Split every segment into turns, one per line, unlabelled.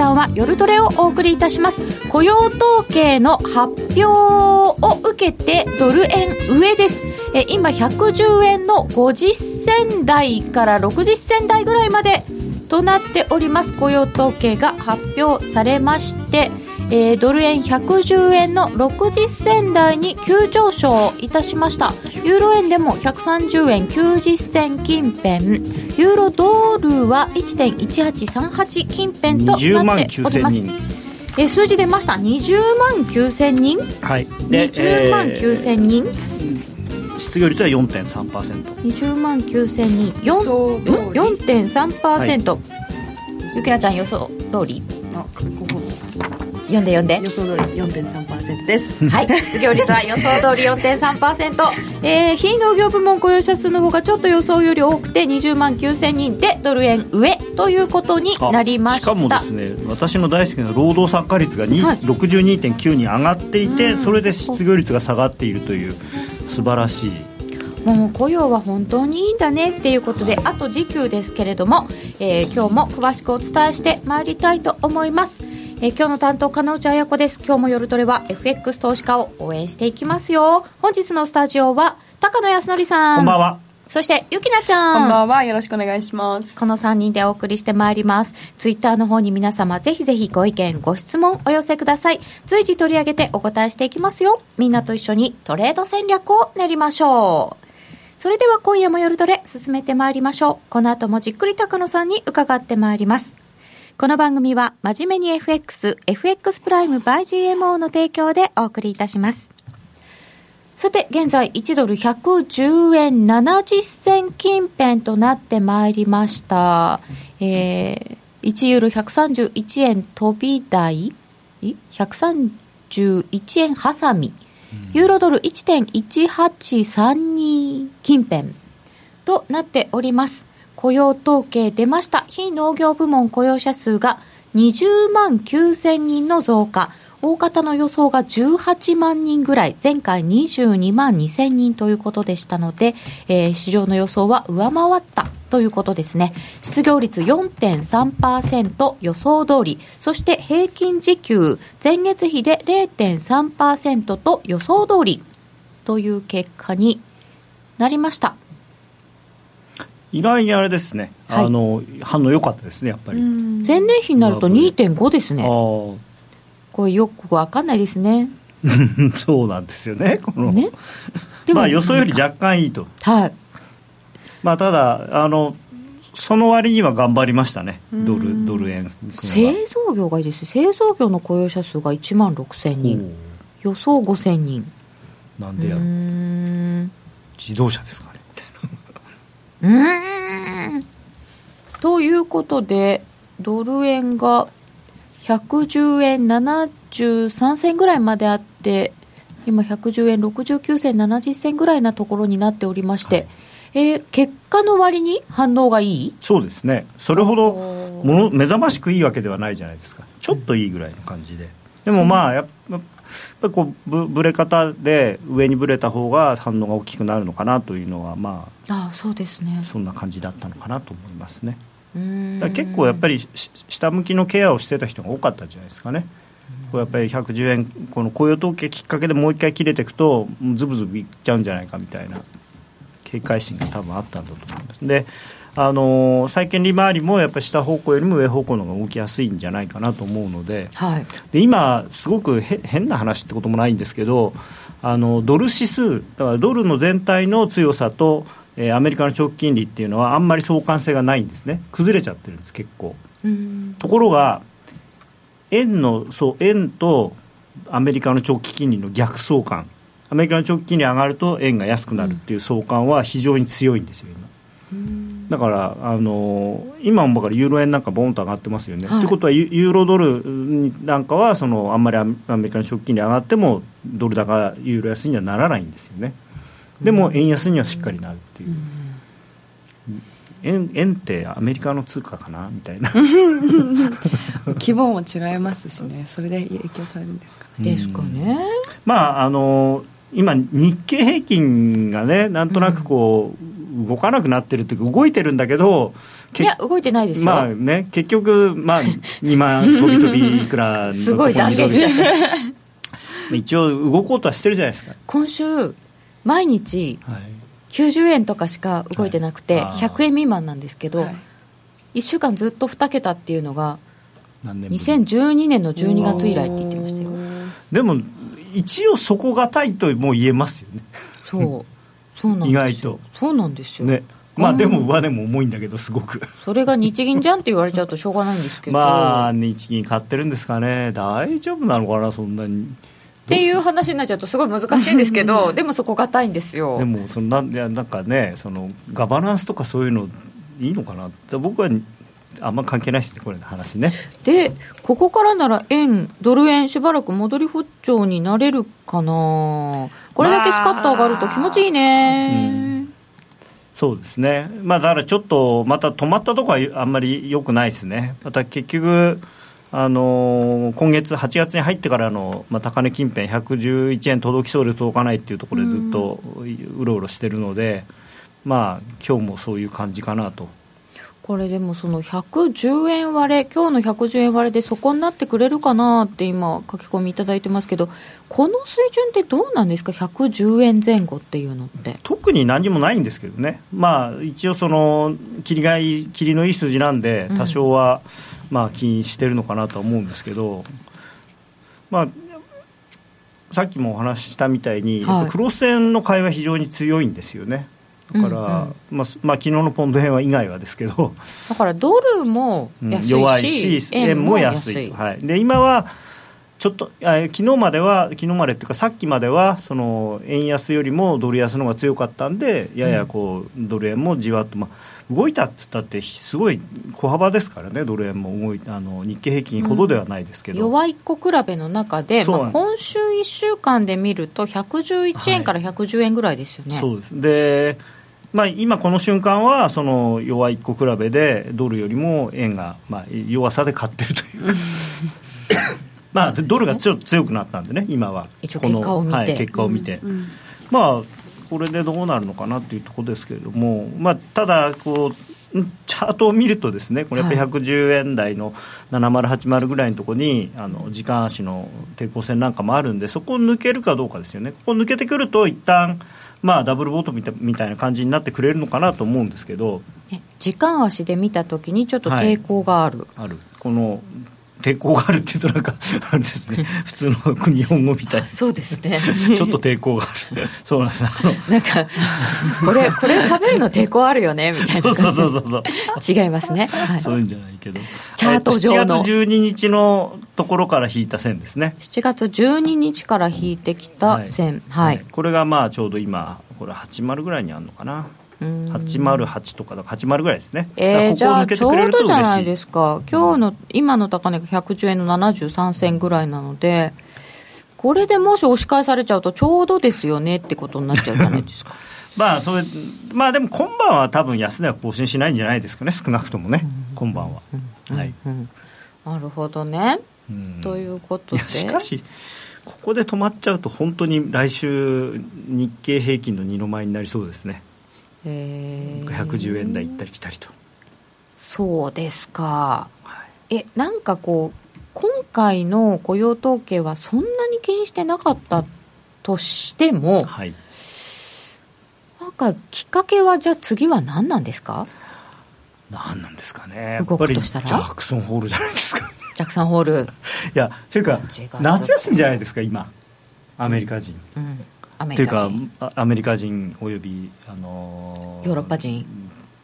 間は夜トレをお送りいたします。雇用統計の発表を受けてドル円上です。え今110円の50銭台から60銭台ぐらいまでとなっております。雇用統計が発表されましてえー、ドル円110円の60銭台に急上昇いたしました。ユーロ円でも130円90銭近辺。ユーロドルは1.1838近辺となっております。えー、数字出ました。20万9000人。
はい。
20万9000人、え
ー、失業率は 4.3%20
万9000人。4.3%、はい、ゆきなちゃん予想通り？あ読んで。読んで
予想通り4.3%です。
はい。失業率は予想通り4.3%えー、非農業部門雇用者数の方がちょっと予想より多くて20万9000人でドル円上ということになりました。
しかもですね私の大好きな労働参加率が、はい、62.9に上がっていて、それで失業率が下がっているという素晴らしい。
もう雇用は本当にいいんだねっていうことで、あと時給ですけれども、えー、今日も詳しくお伝えしてまいりたいと思いますえー、今日の担当金内彩子です今日も夜トレは FX 投資家を応援していきますよ本日のスタジオは高野康則さん
こんばんは
そして、ゆきなちゃ
ん。こんばんは。よろしくお願いします。
この3人でお送りしてまいります。ツイッターの方に皆様、ぜひぜひご意見、ご質問お寄せください。随時取り上げてお答えしていきますよ。みんなと一緒にトレード戦略を練りましょう。それでは今夜も夜トレ進めてまいりましょう。この後もじっくり高野さんに伺ってまいります。この番組は真面目に FX、FX プライム by GMO の提供でお送りいたします。さて、現在1ドル110円70銭近辺となってまいりました。えー、1ユーロ131円飛び台 ?131 円挟み。ユーロドル1.1832近辺となっております。雇用統計出ました。非農業部門雇用者数が20万9000人の増加。大方の予想が18万人ぐらい、前回22万2000人ということでしたので、えー、市場の予想は上回ったということですね。失業率4.3%予想通り、そして平均時給前月比で0.3%と予想通りという結果になりました。
意外にあれですね、はい、あの反応良かったですね、やっぱり。
前年比になると2.5ですね。これよく分かんないですね。
そうなんですよね、この。ね、まあ予想より若干いいと。
はい。
まあただ、あの、その割には頑張りましたね、ドルドル円
製造業がいいです、製造業の雇用者数が1万6000人、予想5000人。
なんでやろ自動車ですか
ということでドル円が110円73銭ぐらいまであって今110円69銭70銭ぐらいなところになっておりまして、はい、えー、結果の割に反応がいい？
そうですね。それほどもの目覚ましくいいわけではないじゃないですか。ちょっといいぐらいの感じで。でもまあやっぱこうぶぶれ方で上にぶれた方が反応が大きくなるのかなというのはま
ああそうですね。
そんな感じだったのかなと思いますね。だ結構やっぱり下向きのケアをしてた人が多かったんじゃないですかね。こうやっぱり110円この雇用統計きっかけでもう一回切れていくとズブズブいっちゃうんじゃないかみたいな警戒心が多分あったんだと思います。であの債券利回りもやっぱり下方向よりも上方向の方が動きやすいんじゃないかなと思うので。
はい、
で今、すごく変な話ってこともないんですけどあのドル指数だからドルの全体の強さと、えー、アメリカの長期金利っていうのはあんまり相関性がないんですね。崩れちゃってるんです結構。ところが円のそう円とアメリカの長期金利の逆相関。アメリカの長期金利上がると円が安くなるっていう相関は非常に強いんですよ今。だからあの今もからユーロ円なんかボンと上がってますよね。と、はい、いうことはユーロドルなんかはそのあんまりアメリカの食金利上がってもドル高ユーロ安にはならないんですよね。でも円安にはしっかりなるっていう。円円ってアメリカの通貨かなみたいな
規模も違いますしねそれで影響されるんですか
ね。ですかね。
まああの今日経平均がねなんとなくこう、動かなくなってるっていうか動いてるんだけど
いや動いてないですよ。
まあね結局まあ2万飛び飛びいくらの
すごい断言しちゃった。
一応動こうとはしてるじゃないですか。
今週毎日
はい。
90円とかしか動いてなくて、
はい。あー
100円未満なんですけど、
はい。
1週間ずっと2桁っていうのが
何年ぶり
？2012年の12月以来って言ってましたよ。
でも一応底堅いともう言えますよね。
そう
意外と。
そうなんですよ、
ね。まあでも上値も重いんだけどすごく。
それが日銀じゃんって言われちゃうとしょうがないんですけど、
まあ日銀買ってるんですかね。大丈夫なのかなそんなに。
っていう話になっちゃうとすごい難しいんですけど でもそこがたいんですよ。
でもそのなんなんかねそのガバナンスとかそういうのいいのかな。って僕はあんま関係ないですねこれの話ね。
でここからなら円ドル円しばらく戻り不調になれるかな。これだけスカッと上がると気持ちいいね、
そうですね。まあだからちょっとまた止まったとこはあんまり良くないですね。また結局あのー今月8月に入ってからの、まあ、高値近辺111円届きそうで届かないっていうところでずっとうろうろしてるので、まあ今日もそういう感じかなと
これでもその110円割れ今日の110円割れでそこになってくれるかなって今書き込みいただいてますけどこの水準ってどうなんですか？110円前後っていうのって。
特に何もないんですけどね、まあ、一応その切りがいい切りのいい数字なんで多少は、まあ気にしてるのかなとは思うんですけど、まあ、さっきもお話ししたみたいに、
はい。
やっぱ黒線の買いは非常に強いんですよねだから、
うんうん。
まあまあ、昨日のポンド円は以外はですけど、
だからドルも
うん
安いし、
弱いし円も安い。はい、で今はちょっとあ昨日までは昨日までっていうかさっきまではその円安よりもドル安の方が強かったんでややこう、ドル円もじわっと、まあ、動いたっつったってすごい小幅ですからねドル円も動いあの日経平均ほどではないですけど、
弱い子比べの中で、まあ、今週1週間で見ると111円から110円ぐらいですよね、
そうです。で、まあ、今この瞬間はその弱い子比べでドルよりも円が、まあ、弱さで買ってるというか。まあドルがちょっと強くなったんでね今は。この
結果を見て。
はい、結果を見て、まあこれでどうなるのかなっていうところですけれども、まあ、ただこうチャートを見るとですねこれやっぱり110円台の7080ぐらいのところにあの時間足の抵抗線なんかもあるんでそこを抜けるかどうかですよね。ここ抜けてくると一旦まあダブルボトムみたみたいな感じになってくれるのかなと思うんですけど。
ね時間足で見たときにちょっと抵抗がある、
ある。この抵抗があるっていうとなんかあれですね。普通の日本語みたい。
そうですね。
ちょっと抵抗がある。そうなんです。あの
なんかこれこれ食べるの抵抗あるよねみたいな。
そうそうそうそうそう。
違いますね、はい、
そういうんじゃないけど。
チャート上の。
えっと7月12日のところから引いた線ですね。
7月12日から引いてきた線。はい、
これがまあちょうど今これ80ぐらいにあるのかな。
うん
808とかだから80ぐらいですね。
えー、じゃあちょうどじゃない
す
ですか今日の今の高値が110円の73銭ぐらいなのでこれでもし押し返されちゃうとちょうどですよねってことになっちゃうじゃないですか。
まあそれまあでも今晩は多分安値は更新しないんじゃないですかね少なくともね、今晩は、はい、
うん。なるほどね、
うん。
ということで。
しかしここで止まっちゃうと本当に来週日経平均の二の舞になりそうですね
えー。
110円台行ったり来たりと、
そうですか。
はい。
えなんかこう今回の雇用統計はそんなに気にしてなかったとしても
はい、
なんかきっかけはじゃあ次は何なんですか？
なんなんですかね。やっ
動
ぱりジャクソンホールじゃないですか
ジャクソンホール、
いやというか夏休みじゃないですか。今アメリカ人、
うん、アメ
というか
リカ人
あアメリカ人および、あのー
ヨーロッパ人。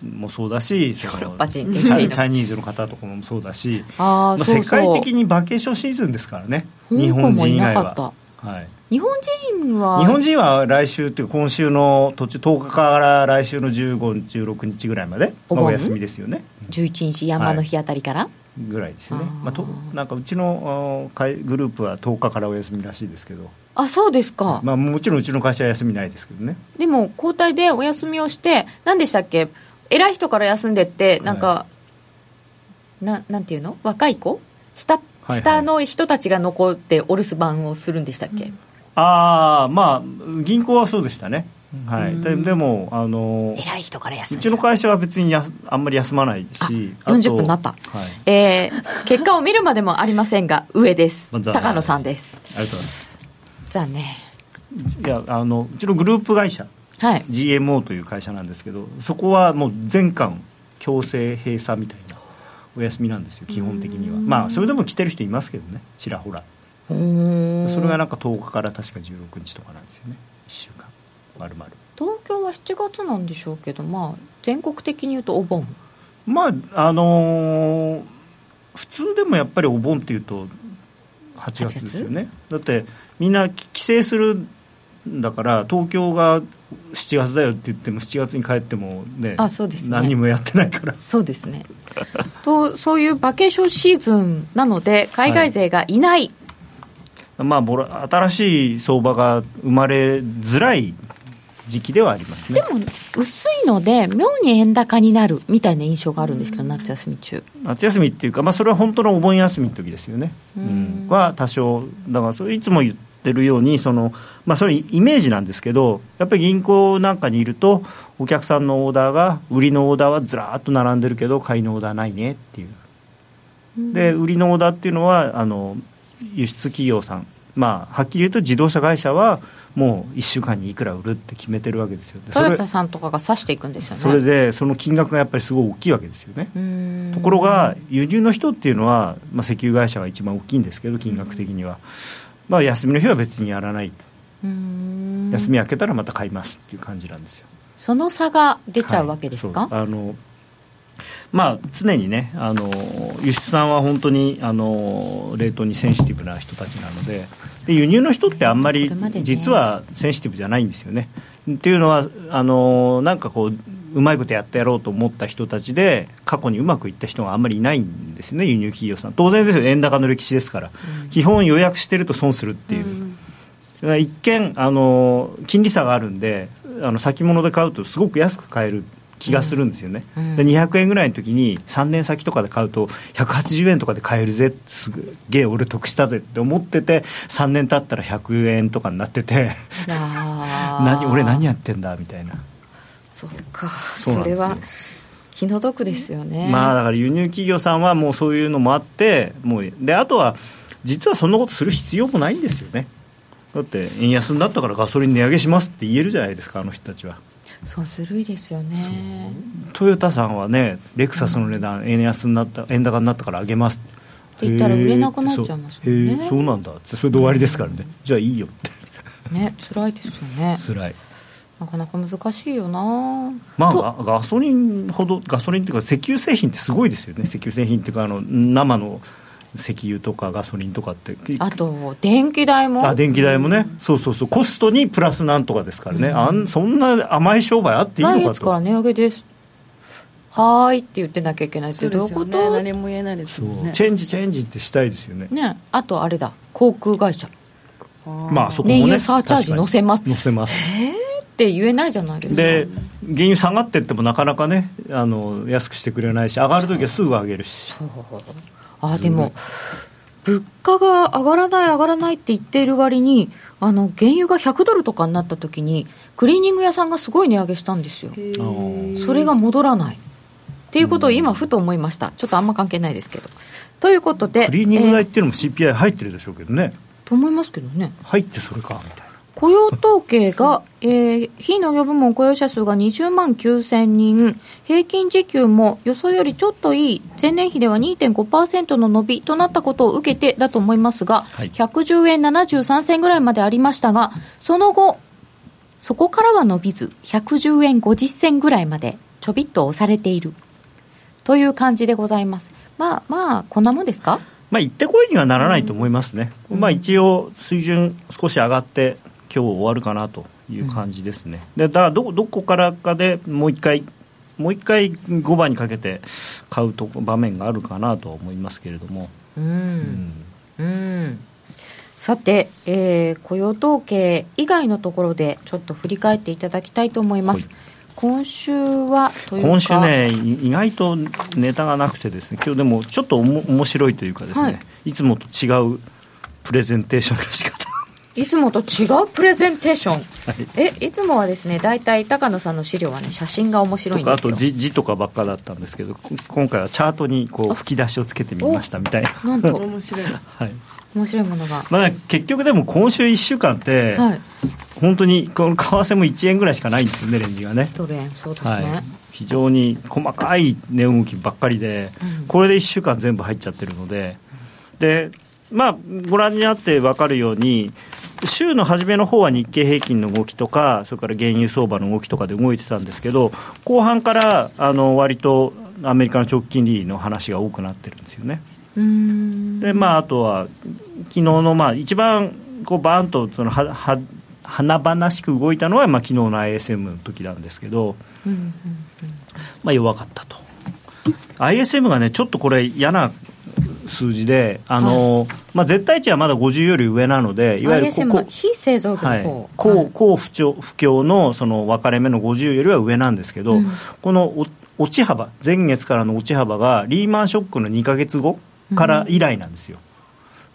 もそうだし
ヨーロッパ人って
チャイチャイニーズの方とかもそうだし
あ
まあ、世界的にバケーションシーズンですからね
香
日本人以外は。はい、
日本人は
日本人は来週っていうか今週の途中10日から来週の15日16日ぐらいまで、まあ、
お
休みですよね。
11日山の日あたりから、
ぐらいですよね。
あー。
まあ、となんかうちのグループは10日からお休みらしいですけど、
あそうですか、
まあ、もちろんうちの会社は休みないですけどね。
でも交代でお休みをして何でしたっけ？偉い人から休んでってなんか、
は
ななんていうの？若い子？下
はい
下の人たちが残ってお留守番をするんでしたっけ、
ああまあ銀行はそうでしたねはい、ででもあの
偉い人から休
んう。ちの会社は別にやあんまり休まないし
あ40分になった、はい、えー、結果を見るまでもありませんが上です、ま、高野さんです。
ありがとうございます。
残念。
いやあのうちのグループ会社、はい、GMO という会社なんですけどそこはもう全館強制閉鎖みたいなお休みなんですよ基本的には。まあそれでも来てる人いますけどねちらほら。それがなんか10日から確か16日とかなんですよね。1週間まるまる。
東京は7月なんでしょうけどまあ全国的に言うとお盆。
まああのー、普通でもやっぱりお盆っていうと8月ですよね。だってみんな帰省するんだから東京が7月だよって言っても7月に帰ってもね
あそうです、ね、
何もやってないから。
そうですね。とそういうバケーションシーズンなので海外勢がいない、
はい、まあ新しい相場が生まれづらい時期ではありますね。
でも薄いので妙に円高になるみたいな印象があるんですけど、夏休み中。
夏休みっていうか、まあ、それは本当のお盆休みの時ですよね、うん、は多少だからそれいつも言ってるようにその、まあ、それイメージなんですけどやっぱり銀行なんかにいるとお客さんのオーダーが売りのオーダーはずらっと並んでるけど買いのオーダーないねっていう、うん、で売りのオーダーっていうのはあの輸出企業さん。まあはっきり言うと自動車会社はもう1週間にいくら売るって決めてるわけですよ。
トヨタさんとかが指していくんですよね。
それでその金額がやっぱりすごい大きいわけですよね。ところが輸入の人っていうのは、まあ、石油会社が一番大きいんですけど金額的には、まあ、休みの日は別にやらない。休み明けたらまた買いますっていう感じなんですよ。
その差が出ちゃうわけですか、
はい、あのまあ、常にねあの輸出産は本当にあの冷凍にセンシティブな人たちなのでで輸入の人ってあんまり実はセンシティブじゃないんですよね。っていうのはあのなんかこううまいことやってやろうと思った人たちで過去にうまくいった人があんまりいないんですよね輸入企業さん。当然ですよ。円高の歴史ですから、うん、基本予約してると損するっていう、うん、一見あの金利差があるんであの先物で買うとすごく安く買える気がするんですよね、うん、で200円ぐらいの時に3年先とかで買うと180円とかで買えるぜすげえ俺得したぜって思ってて3年経ったら100円とかになってて 何俺何やってんだみたいな。
そうかそれは気の毒ですよね。
まあだから輸入企業さんはもうそういうのもあってもうであとは実はそんなことする必要もないんですよね。だって円安になったからガソリン値上げしますって言えるじゃないですかあの人たちは
そうずるいですよね。
トヨタさんはねレクサスの値段、円安になった円高になったから上げます。
って言ったら売れなくなっちゃいますもんね。
そうなんだって。それで終わりですからね、じゃあいいよって。
ね辛いですよね。
辛い。
なかなか難しいよな。
まあガソリンほどガソリンっていうか石油製品ってすごいですよね。石油製品っていうかあの生の石油とかガソリンとかって
あと電気代も？
あ電気代もね、うん、そうそうそう。コストにプラスなんとかですからね、うん、あんそんな甘い商売あっていいのかと。
来月から値上げです。はーいって言ってなきゃいけないってどういうこと、
何も言えないです
ね。チェンジチェンジってしたいですよね。
ね。あとあれだ。航空会社。
まあそこもね。
燃油サーチャージ乗せます。
乗せます。
えーって言えないじゃないですか。
で原油下がってってもなかなかねあの安くしてくれないし上がるときはすぐ上げるし。そう
あでも物価が上がらない上がらないって言っている割にあの原油が100ドルとかになった時にクリーニング屋さんがすごい値上げしたんですよ。それが戻らない。っていうことを今ふと思いました。ちょっとあんま関係ないですけど。ということで
クリーニング代っていうのも CPI 入ってるでしょうけどね、え
ー、と思いますけどね。
入ってそれかみたいな
雇用統計が、えー、非農業部門雇用者数が20万9000人、平均時給も予想よりちょっといい、前年比では2.5%の伸びとなったことを受けてだと思いますが、はい、110円73銭ぐらいまでありましたが、その後、そこからは伸びず、110円50銭ぐらいまでちょびっと押されている。という感じでございます。まあまあ、こんなもんですか？
まあ、行ってこいにはならないと思いますね、うん、まあ、一応、水準少し上がって、今日終わるかなという感じですね、でだからどどこからかでもう一回もう一回5番にかけて買うと場面があるかなと思いますけれども。うん、
うん、うん。さて、えー、雇用統計以外のところでちょっと振り返っていただきたいと思います。今週は
今週ね、意外とネタがなくてですね、今日でもちょっとおも面白いというかですね、はい、いつもと違うプレゼンテーションの仕方
いつもと違うプレゼンテーション、えいつもはですね大体高野さんの資料はね写真が面白いんですよ。
あと字字とかばっかだったんですけど今回はチャートにこう吹き出しをつけてみましたみたいな。
なんと。
面白い。
はい。
面白いものが、
まあ、結局でも今週1週間って、
はい。
本当にこの為替も1円ぐらいしかないんですよねレンジがね。
ドル円そうですね、
はい、非常に細かい値動きばっかりで、
うん。
これで1週間全部入っちゃってるので、でまあ、ご覧になって分かるように、週の初めの方は日経平均の動きとか、それから原油相場の動きとかで動いてたんですけど、後半からあの割とアメリカの長期金利の話が多くなってるんですよね。でまあ、あとは昨日のまあ一番こうバーンとそのはは華々しく動いたのは、まあ昨日の ISM の時なんですけど、
うんうん
まあ、弱かったと。ISM がね、ちょっとこれ、嫌な数字で、あのまあ、絶対値はまだ50より上なので、いわゆるこ
非製造業の
はい。
方、
高高不調不況のその分かれ目の50よりは上なんですけど、
うん。
このお落ち幅、前月からの落ち幅がリーマンショックの2か月後から以来なんですよ。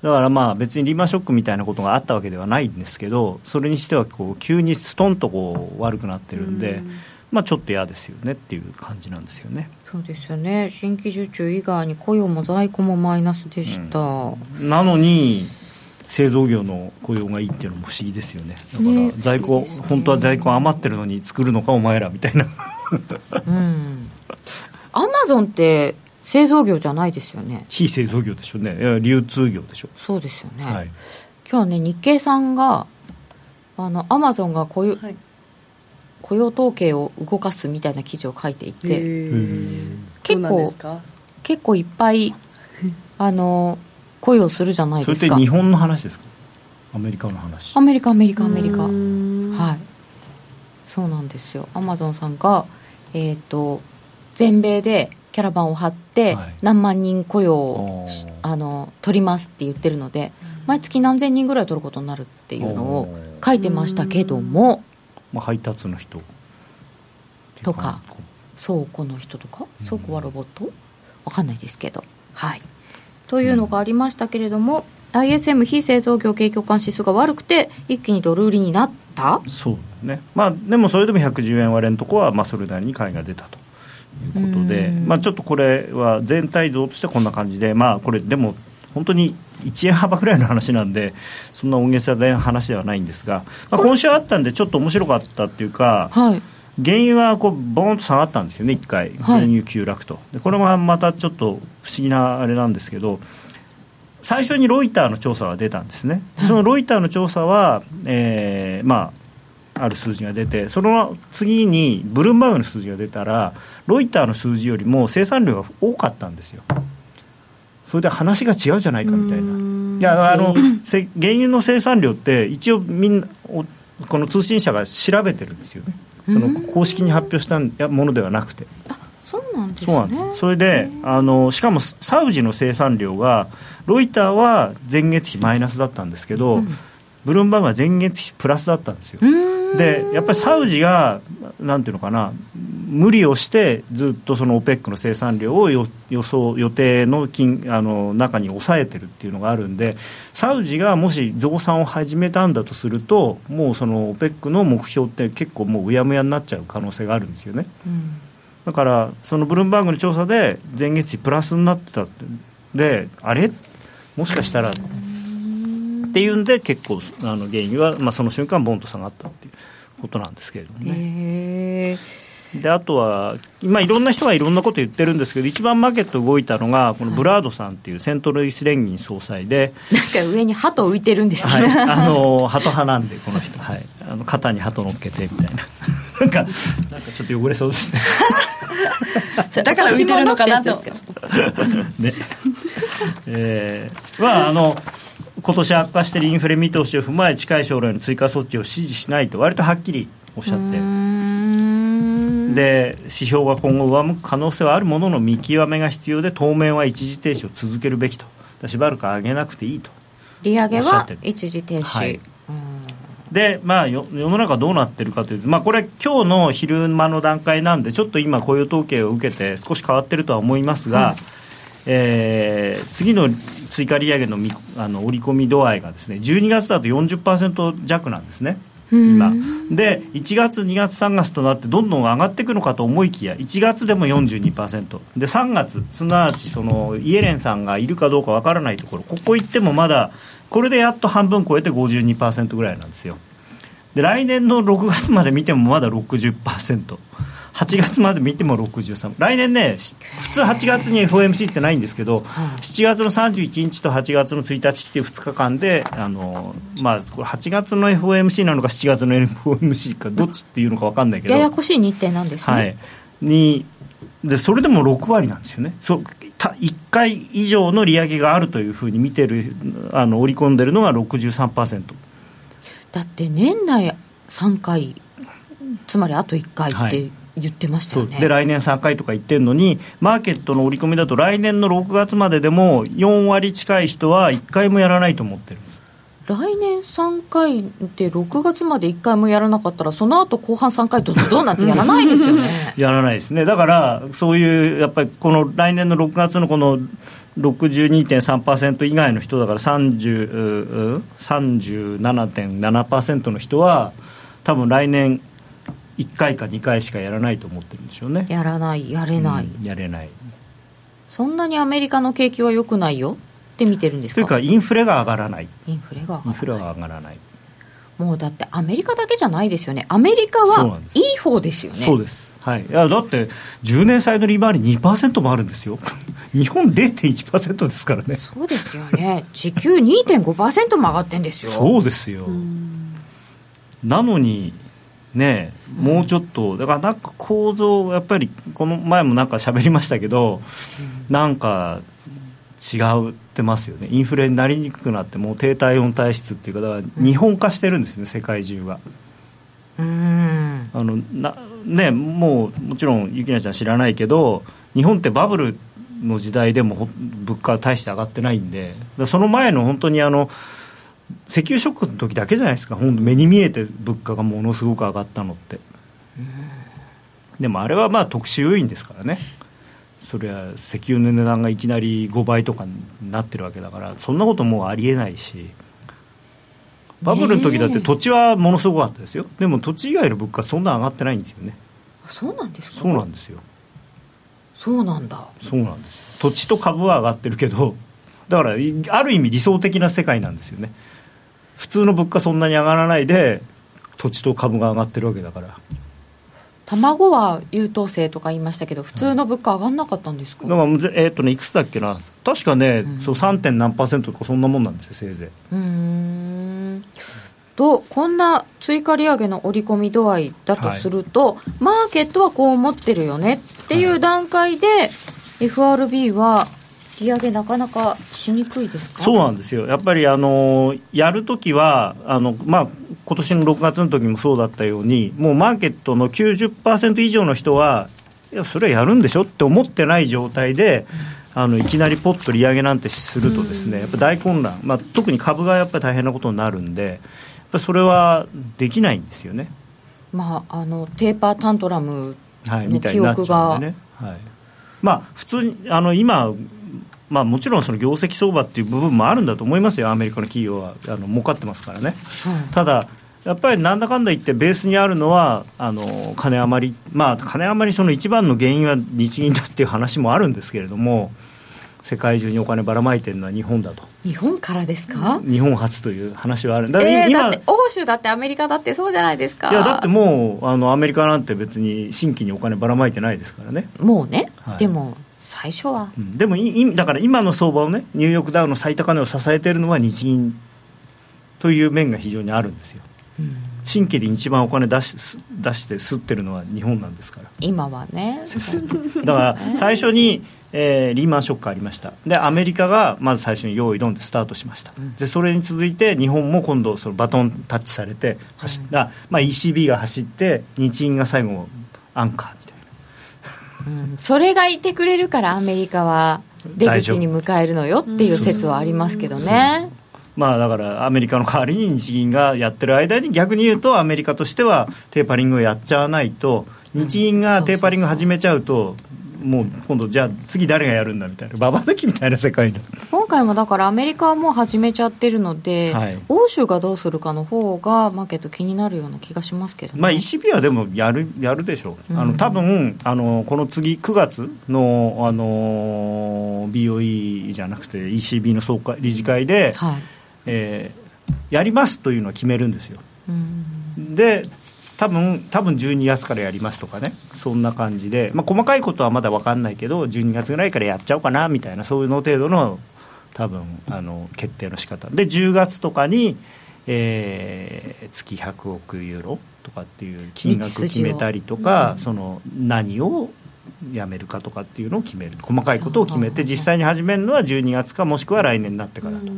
だからまあ別にリーマンショックみたいなことがあったわけではないんですけど、それにしてはこう急にストンとこう悪くなってるんで、まあちょっと嫌ですよねっていう感じなんですよね。
そうですよね。新規受注以外に雇用も在庫もマイナスでした、
なのに製造業の雇用がいいっていうのも不思議ですよね。だから
ね
在庫、本当は在庫余ってるのに作るのかお前らみたいな。
うん。アマゾンって製造業じゃないですよね。
非製造業でしょうね。いや流通業でしょ
そうですよね、
はい、
今日はね日経さんがあのアマゾンが雇用,、
はい
雇用統計を動かすみたいな記事を書いていて、結構
結構
いっぱい あの雇用するじゃないですか。
って日本の話ですか？アメリカの話。
アメリカアメリカアメリカ。はい。そうなんですよ。アマゾンさんがえっ、と全米でキャラバンを張って
はい。
何万人雇用をし
おー。
あの取りますって言ってるので毎月何千人ぐらい取ることになるっていうのを書いてましたけども
まあ、配達の人。
とか。倉庫の人とか？倉庫はロボット？わかんないですけど。はい。というのがありましたけれども、ISM 非製造業景況感指数が悪くて一気にドル売りになった？
そうね。まあでもそれでも110円割れのとこはまあそれなりに買いが出たということで
うん。
まあちょっとこれは全体像としてこんな感じでまあこれでも本当に1円幅ぐらいの話なんでそんな大げさな話ではないんですが、まあ、今週あったんでちょっと面白かったっていうか
はい。
原油はこうボーンと下がったんですよね、1回、原油急落と、でこれはまたちょっと不思議なあれなんですけど、最初にロイターの調査が出たんですね、そのロイターの調査は、えーまあ、ある数字が出て、その次にブルームバーグの数字が出たら、ロイターの数字よりも生産量が多かったんですよ。それで話が違うじゃないかみたいな。いやあのせ原油の生産量って一応みんなおこの通信社が調べてるんですよね。その公式に発表したものではなくて。
そうなんですね。
そうなんです。それであのしかもサウジの生産量がロイターは前月比マイナスだったんですけど、ブルームバーグは前月比プラスだったんですよ。でやっぱりサウジがなんていうのかな無理をしてずっとその OPEC の生産量をよ予想予定の金あの中に抑えてるっていうのがあるんでサウジがもし増産を始めたんだとするともうその OPEC の目標って結構もううやむやになっちゃう可能性があるんですよね。
うん。
だからそのブルームバーグの調査で前月比プラスになってたってであれ？もしかしたら。っていうんで結構あの原油は、まあ、その瞬間ボンと下がったっていうことなんですけれどもね。
へえ
であとは、今、いろんな人がいろんなこと言ってるんですけど、一番マーケット動いたのが、このブラードさんっていうセントルイス連銀総裁で、
なんか上に鳩浮いてるんですけど、
はい、あの鳩派なんで、この人、はい、あの肩に鳩乗っけてみたいな、なんか、なんかちょっと汚れそうですね。
だから浮いてるのかなと。
ね。えーまああの今年悪化しているインフレ見通しを踏まえ近い将来の追加措置を支持しないと割とはっきりおっしゃってで指標が今後上向く可能性はあるものの見極めが必要で当面は一時停止を続けるべきと。しばらく上げなくていいと。
利上げは一時停止、
はい。
うん。
で、まあ、よ世の中どうなってるかというと、まあ、これ今日の昼間の段階なんでちょっと今雇用統計を受けて少し変わってるとは思いますが、えー、次の追加利上げのあの織り込み度合いがですね12月だと40%弱なんですね。今。で1月、2月、3月となってどんどん上がっていくのかと思いきや1月でも42%で3月すなわちそのイエレンさんがいるかどうかわからないところ。ここ行ってもまだこれでやっと半分超えて52%ぐらいなんですよ。で来年の6月まで見てもまだ60%。8月まで見ても63来年ね普通8月に FOMC ってないんですけど、7月の31日と8月の1日っていう2日間であの、まあ、これ8月の FOMC なのか7月の FOMC かどっちっていうのか分かんないけど。
ややこしい日程なんですね、
はい、にでそれでも6割なんですよね。そ1回以上の利上げがあるというふうに見てるあの織り込んでるのが63%
だって年内3回つまりあと1回って、はい言ってましたよね。
で来年3回とか言ってるのにマーケットの織り込みだと来年の6月まででも4割近い人は1回もやらないと思ってるんです。
来年3回で6月まで1回もやらなかったらその後後半3回どどうなんてやらないですよね。
やらないですね。だからそういうやっぱりこの来年の6月のこの62.3%以外の人だから37.7%の人は多分来年1回か2回しかやらないと思ってるんでしょうね。
やらないやれない、
うん、やれない。
そんなにアメリカの景気は良くないよ？って見てるんですか？
というかインフレが上がらない。
インフレが
上がらない。
もうだってアメリカだけじゃないですよね。アメリカはいい方ですよね。
そうです。はい。いやだって10年債の利回り2%もあるんですよ。日本0.1%ですからね。
そうですよね。時給2.5%も上がってんですよ。
そうですよ。なのにねもうちょっとだからなんか構造やっぱりこの前もなんか喋りましたけど、なんか違うってますよね。インフレになりにくくなってもう低体温体質っていうかだから日本化してるんですよね、世界中が。
うん。
あのなねもうもちろんゆきなちゃん知らないけど日本ってバブルの時代でも物価は大して上がってないんでその前の本当にあの石油ショックの時だけじゃないですか。本当目に見えて物価がものすごく上がったのって、でもあれはまあ特殊要因ですからね。それは石油の値段がいきなり5倍とかになってるわけだからそんなこともうありえないし。バブルの時だって土地はものすごかったですよ。でも土地以外の物価そんな上がってないんですよね。
そうなんですか？
そうなんですよ。
そうなんだ。
そうなんです土地と株は上がってるけどだからある意味理想的な世界なんですよね普通の物価そんなに上がらないで土地と株が上がってるわけだから。
卵は優等生とか言いましたけど普通の物価上がんなかったんですか、
だからえっ、とねいくつだっけな？確かね、うん、そう 3. 点何パーセントとかそんなもんなんですよせいぜ
い。うん。とこんな追加利上げの織り込み度合いだとすると、はい、マーケットはこう思ってるよねっていう段階で、はい、FRB は利上げなかなかしにくいですか？
そうなんですよ、やっぱりあのやるときは、あのまあ今年の6月の時もそうだったように、もうマーケットの90%以上の人は、いや、それはやるんでしょ？って思ってない状態で、あのいきなりポッと利上げなんてすると、ですねやっぱ大混乱、まあ、特に株がやっぱり大変なことになるんで、やっぱそれはできないんですよね。
まあ、あのテーパータントラムの記憶が、
はい、ね、はい。まあ、普通にあの今まあ、もちろんその業績相場っていう部分もあるんだと思いますよ、アメリカの企業はあの儲かってますからね。ただやっぱりなんだかんだ言ってベースにあるのはあの金余り、まあ、金余りその一番の原因は日銀だっていう話もあるんですけれども世界中にお金ばらまいてるのは日本だと。
日本からですか？
日本初という話はある。
だ,、えー、今だって欧州だってアメリカだってそうじゃないですか。
いやだってもうあのアメリカなんて別に新規にお金ばらまいてないですからね。
もうね、はい、でも最初は、
うん、でもいだから今の相場をねニューヨークダウの最高値を支えているのは日銀。という面が非常にあるんですよ、うん、新規で一番お金出し出して吸ってるのは日本なんですから。
今はね。
だから最初に、えー、リーマンショックありました。でアメリカがまず最初に用意ドンでスタートしました、うん、でそれに続いて日本も今度そのバトンタッチされて走った、うん、まあ、ECB が走って日銀が最後アンカー
それがいてくれるからアメリカは出口に迎えるのよっていう説はありますけどね。
まあ、だからアメリカの代わりに日銀がやってる間に逆に言うとアメリカとしてはテーパリングをやっちゃわないと日銀がテーパリング始めちゃうともう今度じゃあ次誰がやるんだみたいな。ババ抜きみたいな世界で
今回もだからアメリカはもう始めちゃってるので、
はい。
欧州がどうするかの方がマーケット気になるような気がしますけど、ね。
まあ ECB はでもやるやるでしょう、あの多分あのこの次9月のあの BOE じゃなくて ECB の総会理事会で、
はい。
えーやりますというのは決めるんですよ。
うん。
で多分多分12月からやりますとかね。そんな感じで、まあ、細かいことはまだ分かんないけど12月ぐらいからやっちゃおうかなみたいなそういうの程度の多分あの決定の仕方。で10月とかに、えー月100億ユーロとかっていう金額決めたりとか、その何をやめるかとかっていうのを決める。細かいことを決めて実際に始めるのは12月かもしくは来年になってからと。
う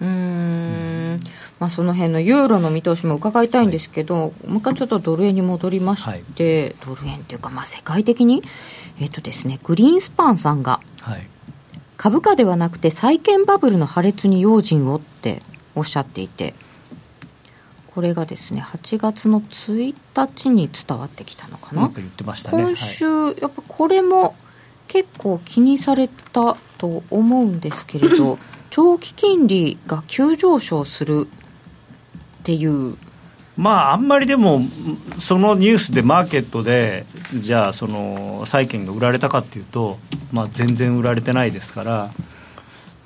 ーんまあ、その辺のユーロの見通しも伺いたいんですけど、もう一回ちょっとドル円に戻りまして、ドル円っていうか、まあ、世界的に、えっとですね、グリーンスパンさんが、
はい。
株価ではなくて債券バブルの破裂に用心をっておっしゃっていて、これがですね、8月の1日に伝わってきたのかな。今週、やっぱこれも結構気にされたと思うんですけれど 長期金利が急上昇するっていう。
まあ、あんまりでも、そのニュースでマーケットで、じゃあ、その債券が売られたかっていうと、まあ、全然売られてないですから、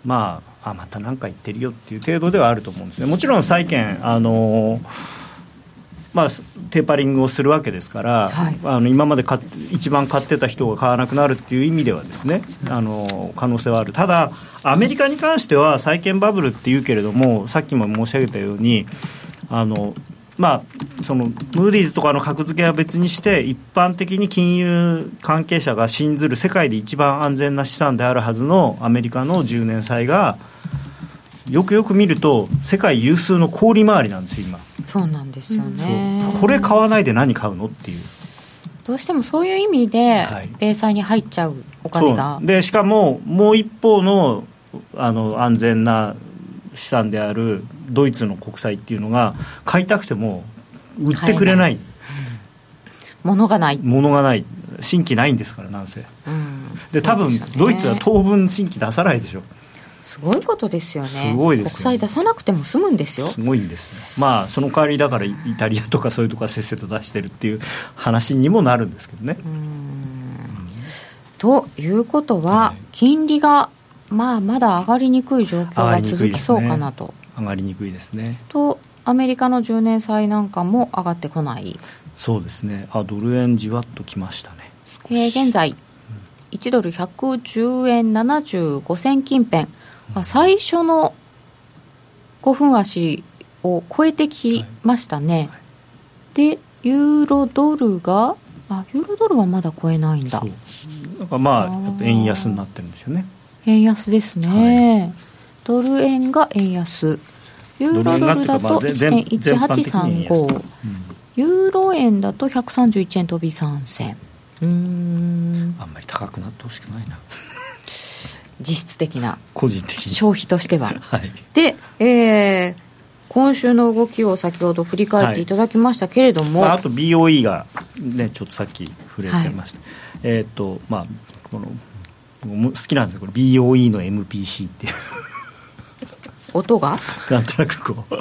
まあ、あまた何か言ってるよっていう程度ではあると思うんですね、もちろん債券、あのまあ、テーパリングをするわけですから、
はい。
あの今まで買っ一番買ってた人が買わなくなるっていう意味ではですねあの可能性はある。ただアメリカに関しては債券バブルっていうけれどもさっきも申し上げたようにあのまあ、そのムーディーズとかの格付けは別にして一般的に金融関係者が信ずる世界で一番安全な資産であるはずのアメリカの10年債がよくよく見ると世界有数の小売回りなんですよ今。
そうなんですよね。
これ買わないで何買うのっていう。
どうしてもそういう意味で
はい。
米債に入っちゃうお金が。
そう。でしかももう一方のあの安全な資産であるドイツの国債っていうのが買いたくても売ってくれない。
物がない、
ものがない。新規ないんですからなんせ。
うん。
で多分ドイツは当分新規出さないでしょ
すごいことですよね。
すごいですよ
国債出さなくても済むんですよ。
すごいんですね。まあその代わりだからイタリアとかそういうとこはせっせと出してるっていう話にもなるんですけどね、
ということは、
はい。
金利が、まあ、まだ上がりにくい状況が続きそうかなと。
上がりにくいですね。
とアメリカの10年債なんかも上がってこない、
そうですね。あドル円じわっときましたね。
えー現在1ドル110円75銭近辺、まあ最初の5分足を超えてきましたね、でユーロドルがあユーロドルはまだ超えないんだ。
なんかまあやっぱ円安になってるんですよね
円安ですね、ドル円が円安。ユーロドルだと
ドル円がっていうかまあ全全全般的に円安。
1.1835ユーロ円だと131円飛び3銭うーん。
あんまり高くなってほしくないな。
実質的な。
個人的に。
消費としては。
はい。
で、えー今週の動きを先ほど振り返っていただきましたけれども、
まあ、あと BOE が、ね、ちょっとさっき触れてました、えーっとまあこの好きなんですよ。これ BOE の MPC っていう。
音が？
なんとなくこう。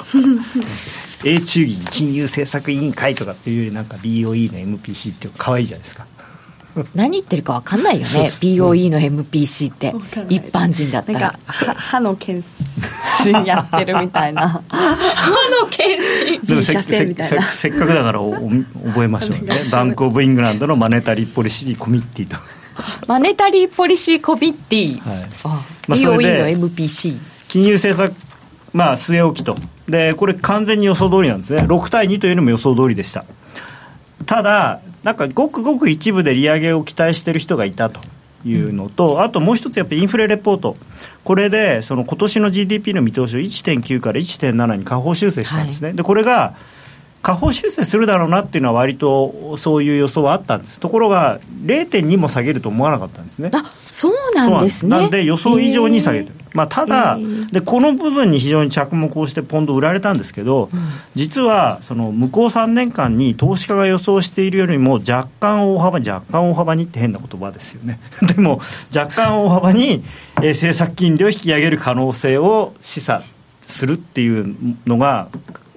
英中銀金融政策委員会とかっていうよりなんか BOE の MPC って可愛いじゃないですか。
何言ってるか分かんないよね。
そうそう。
BOE の MPC って。一般人だった
なん
ら
歯の検診やってるみたいな。
歯の検診。
でもせっかくだからおお覚えましょうね。バンク・オブ・イングランドのマネタリー・ポリシー・コミッティと
マネタリーポリシーコミッティ、
はい。
あ
まあそれ
BOE
で
の MPC
金融政策、まあ、据え置きと、でこれ、完全に予想通りなんですね、6対2というのも予想通りでした。ただ、なんかごくごく一部で利上げを期待している人がいたというのと、あともう一つ、やっぱりインフレレポート、これでその今年の GDP の見通しを1.9から1.7に下方修正したんですね、でこれが、下方修正するだろうなっていうのは割とそういう予想はあったんです。ところが0.2も下げると思わなかったんですね。
あそうなんですね。
なんで予想以上に下げてる、まあ、ただ、でこの部分に非常に着目をしてポンド売られたんですけど、うん、実はその向こう3年間に投資家が予想しているよりも若干大幅若干大幅にって変な言葉ですよね。でも若干大幅に、えー、政策金利を引き上げる可能性を示唆するっていうのが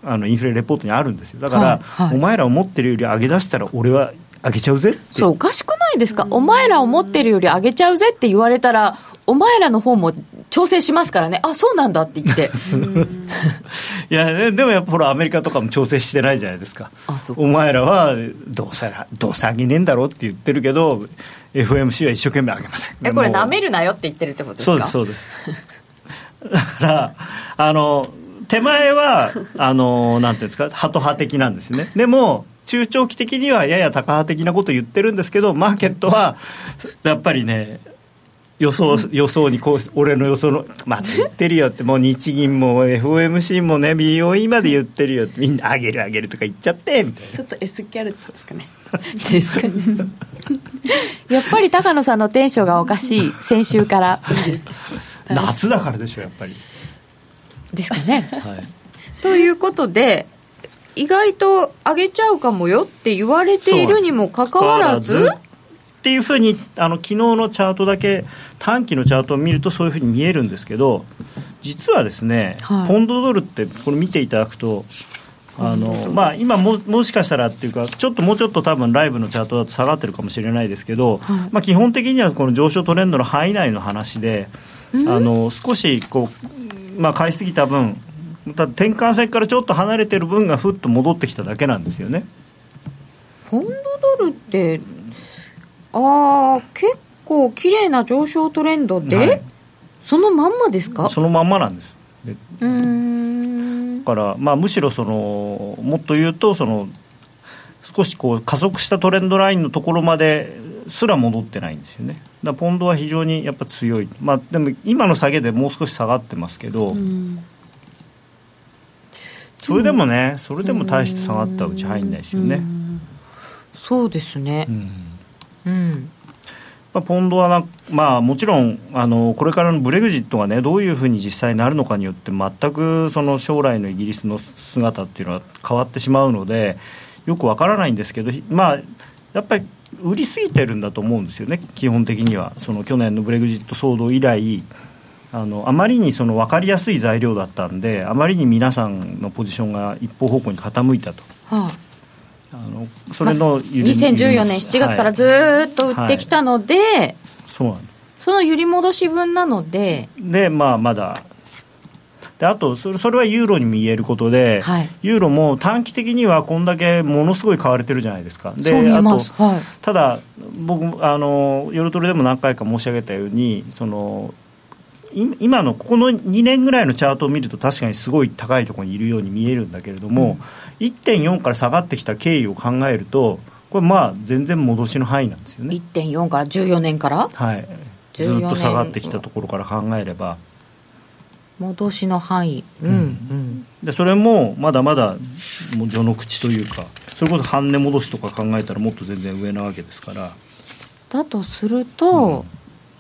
あのインフレレポートにあるんですよ。だから、はいはい、お前ら思ってるより上げ出したら俺は上げちゃうぜ
そう。おかしくないですか、お前ら思ってるより上げちゃうぜって言われたらお前らの方も調整しますからね。あそうなんだって言って。
いやでもやっぱほらアメリカとかも調整してないじゃないですか。お前らはどうせどうせ上げねえんだろうって言ってるけど FMC は一生懸命上げません。
えこれなめるなよって言ってるってことですか？
そうですそうです。だからあの手前は、あの、なんていうんですか、ハト派的なんですよね。でも、中長期的にはやや高派的なことを言ってるんですけど、マーケットは、やっぱりね、予想予想にこう俺の予想のまあ言ってるよってもう日銀も FOMC もね BOE まで言ってるよみんな上げる上げるとか言っちゃってみたいな
ちょっと S キャルですかね。
ですかね。やっぱり高野さんのテンションがおかしい先週から。
夏だからでしょやっぱり
ですかね。はい、ということで意外と上げちゃうかもよって言われているにもかかわらず
っていうふうにあの昨日のチャートだけ短期のチャートを見るとそういうふうに見えるんですけど実はですね、はい、ポンドドルってこれ見ていただくとあのまあ、今も、もしかしたらっていうか、ちょっともうちょっと多分ライブのチャートだと下がってるかもしれないですけど、はい、まあ、基本的にはこの上昇トレンドの範囲内の話で、あの少しこうまあ、買いすぎた分た転換線からちょっと離れてる分がふっと戻ってきただけなんですよね。
ポンドドルってああ結構綺麗な上昇トレンドで、はい、そのまんまですか？
そのまんまなんです。うん。だから、まあ、むしろそのもっと言うとその少しこう加速したトレンドラインのところまですら戻ってないんですよね。だポンドは非常にやっぱ強い、まあ、でも今の下げでもう少し下がってますけど、うん、それでもねそれでも大して下がったうち入んないですよね、
そうですね。うん、うん。
まあ、ポンドはな、まあ、もちろんあのこれからのブレグジットが、ね、どういうふうに実際になるのかによって全くその将来のイギリスの姿っていうのは変わってしまうのでよくわからないんですけど、まあ、やっぱり売りすぎてるんだと思うんですよね、基本的には。その去年のブレグジット騒動以来、あのあまりにその分かりやすい材料だったんで、あまりに皆さんのポジションが一方方向に傾いたと。はあ
あのそれの、ま、2014年7月からずっと売ってきたので、はいはい、そうなんですその揺り戻し分なので
で、まあ、まだであとそれそれはユーロに見えることで、はい、ユーロも短期的にはこんだけものすごい買われてるじゃないですか。であと、はい、ただ僕あの夜トレでも何回か申し上げたようにその今のここの2年ぐらいのチャートを見ると確かにすごい高いところにいるように見えるんだけれども、うん、1.4から下がってきた経緯を考えるとこれまあ全然戻しの範囲なんですよね。
1.4から14年から？
はい。ずっと下がってきたところから考えれば
戻しの範囲、うん、うん、
でそれもまだまだもう序の口というかそれこそ半値戻しとか考えたらもっと全然上なわけですから。
だとすると、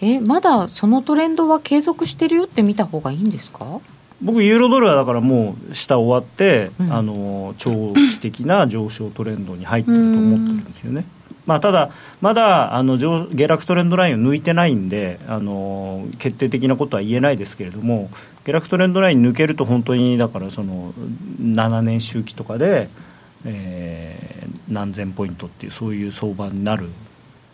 うん、えまだそのトレンドは継続してるよって見た方がいいんですか？
僕ユーロドルはだからもう下終わって、うん、あの長期的な上昇トレンドに入ってると思ってるんですよね、まあ、ただ、まだあの下落トレンドラインを抜いてないんであの決定的なことは言えないですけれども下落トレンドライン抜けると本当にだからその7年周期とかで、えー、何千ポイントっていうそういう相場になる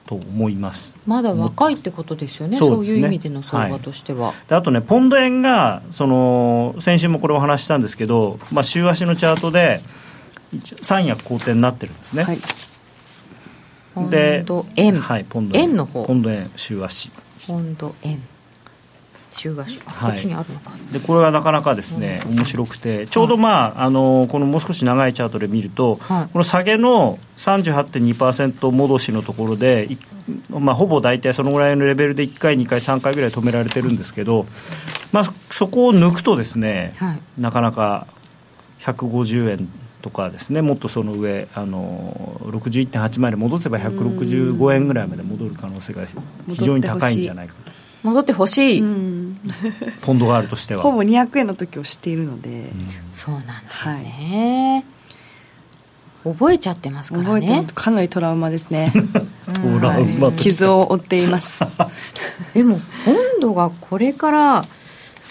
と思います
まだ若いってことですよね、そう、ね,、いう意味での相場としては。はい、
あとね、ポンド円がその先週もこれお話したんですけど、まあ、週足のチャートで三役好転になってるんですね。はい
ポンド円。
はいポンド円。
の方。
ポンド円週足。
ポンド円。週足。はい、こっちにあるのか。
でこれはなかなかですね、面白くて。ちょうどまああのこのもう少し長いチャートで見ると、はい、この下げの38.2%戻しのところで、まあ、ほぼ大体そのぐらいのレベルで1回2回3回ぐらい止められてるんですけど、まあ、そこを抜くとですね、はい、なかなか150円とかですねもっとその上あの61.8まで戻せば165円ぐらいまで戻る可能性が非常に高いんじゃないかと。
戻ってほしい、
ポンドガールとしては。
ほぼ200円の時を知っているので、うん、
そうなんだよね、はい、覚えちゃってますからね。
かなりトラウマですね。
トラウマ、
傷を負っています。
でもポンドがこれから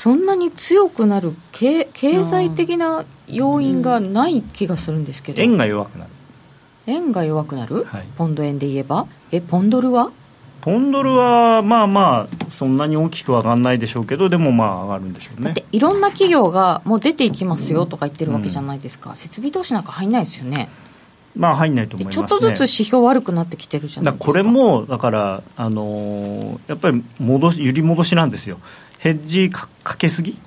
そんなに強くなる経経済的な要因がない気がするんですけど、
円が弱くなる。
円が弱くなる、はい、ポンド円で言えば？えポンドルは？
ポンドルはまあまあそんなに大きく上がらないでしょうけどでもまあ上がるんでしょうね。だって
いろんな企業がもう出ていきますよとか言ってるわけじゃないですか、うん、設備投資なんか入んないですよね
まあ入んないと思います、
ね、ちょっとずつ指標悪くなってきてるじゃない
これもだからあのー、やっぱり戻し揺り戻しなんですよ。ヘッジかかけすぎ？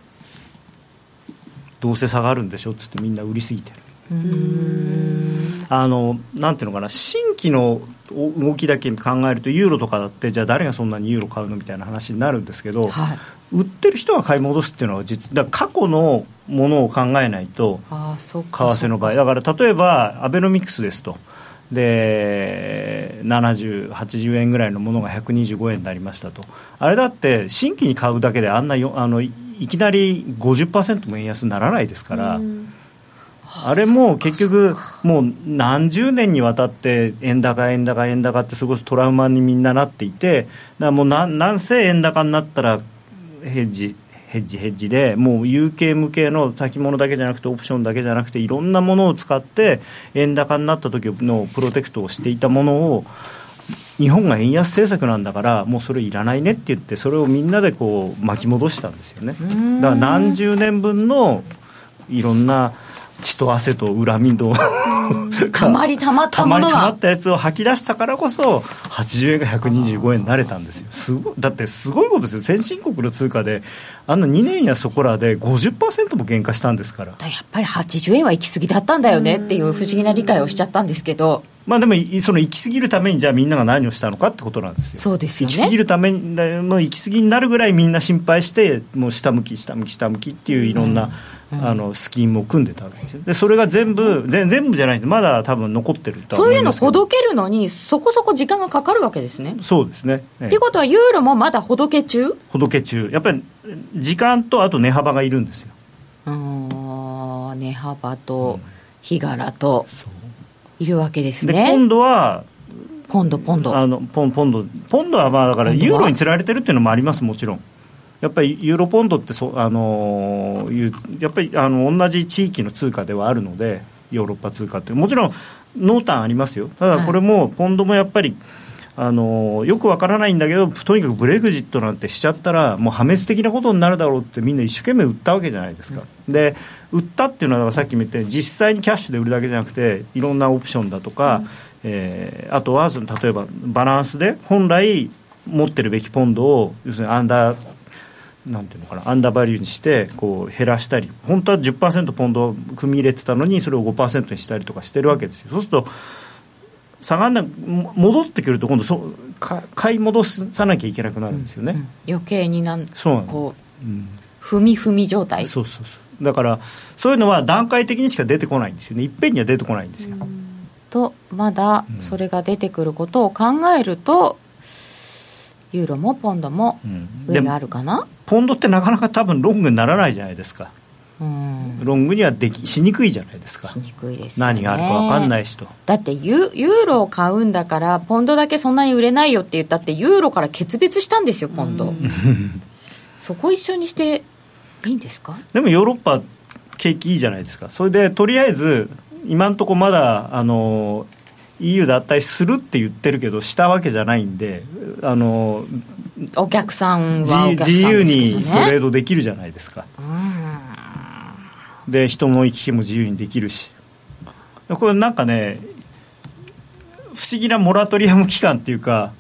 どうせ下がるんでしょ？っつってみんな売りすぎてる。あのなんていうのかな。新規の動きだけ考えるとユーロとかだってじゃあ誰がそんなにユーロ買うの？みたいな話になるんですけど、はい、売ってる人が買い戻すっていうのは実だ過去のものを考えないと為替の場合。だから例えばアベノミクスですと。で70、80円ぐらいのものが125円になりましたと、あれだって新規に買うだけであんなよあのいきなり50%も円安にならないですから。あれも結局、もう何十年にわたって円高、円高、円高ってすごくトラウマにみんななっていて、だからもうなんせ円高になったらヘッジ、ヘッジヘッジでもう有形無形の先物だけじゃなくてオプションだけじゃなくていろんなものを使って円高になった時のプロテクトをしていたものを日本が円安政策なんだからもうそれいらないねって言ってそれをみんなでこう巻き戻したんですよね。だから何十年分のいろんな血と汗と恨みと
たまりたまったものが
たまったやつを吐き出したからこそ80円が125円になれたんですよ。すごだってすごいことですよ。先進国の通貨であんな2年やそこらで50%も減価したんですから。やっ
ぱり80円は行き過ぎだったんだよねっていう不思議な理解をしちゃったんですけど
まあでもその行き過ぎるためにじゃあみんなが何をしたのかってことなんですよ。
そうですよね。
行き過ぎるためにもう行き過ぎになるぐらいみんな心配してもう下向き下向き下向きっていういろんな、うん、あのスキームを組んでたわけですよ。でそれが全部全全部じゃないですまだ多分残ってる
とそういうのほどけるのにそこそこ時間がかかるわけですね。
そうですね。
ええ、っていうことはユーロもまだほどけ中？
ほどけ中。やっぱり時間とあと値幅がいるんですよ。
あ値幅と日柄と。そういるわけですね。
で今度は
ポンド、ポンド。
あのポンポンド、ポンドはまあだからユーロにつられてるっていうのもあります、もちろん。やっぱりユーロポンドってそ、あのいうやっぱりあの同じ地域の通貨ではあるので、ヨーロッパ通貨って、もちろん濃淡ありますよ、ただこれも、ポンドもやっぱり、あのよくわからないんだけど、とにかくブレグジットなんてしちゃったら、もう破滅的なことになるだろうって、みんな一生懸命売ったわけじゃないですか。うん、で売ったっていうのはさっきも言ったように実際にキャッシュで売るだけじゃなくていろんなオプションだとか、うん、えー、あとはその例えばバランスで本来持ってるべきポンドを要するにアンダーなんていうのかなアンダーバリューにしてこう減らしたり本当は10%ポンドを組み入れてたのにそれを5%にしたりとかしてるわけですよ。そうすると下がんな戻ってくると今度そ買い戻さなきゃいけなくなるんですよね、うんうん、
余計になん
そう
こう、うん、踏み踏み状態。
そうそうそうだからそういうのは段階的にしか出てこないんですよね。いっぺんには出てこないんですよ。
とまだそれが出てくることを考えると、ユーロもポンドも上があるかな、うん、
ポンドってなかなか多分ロングにならないじゃないですか。うん、ロングにはできしにくいじゃないですか。
しにくいです、
ね、何があるか分かんない人
だってユユーロを買うんだからポンドだけそんなに売れないよって言ったってユーロから決別したんですよポンド。そこ一緒にしていいんですか？
でもヨーロッパ景気いいじゃないですか。それでとりあえず今のところまだあの EU 脱退するって言ってるけどしたわけじゃないんであの
お客さんは、
ね、自由にトレードできるじゃないですか。で人の行き来も自由にできるし。これなんかね不思議なモラトリアム期間っていうか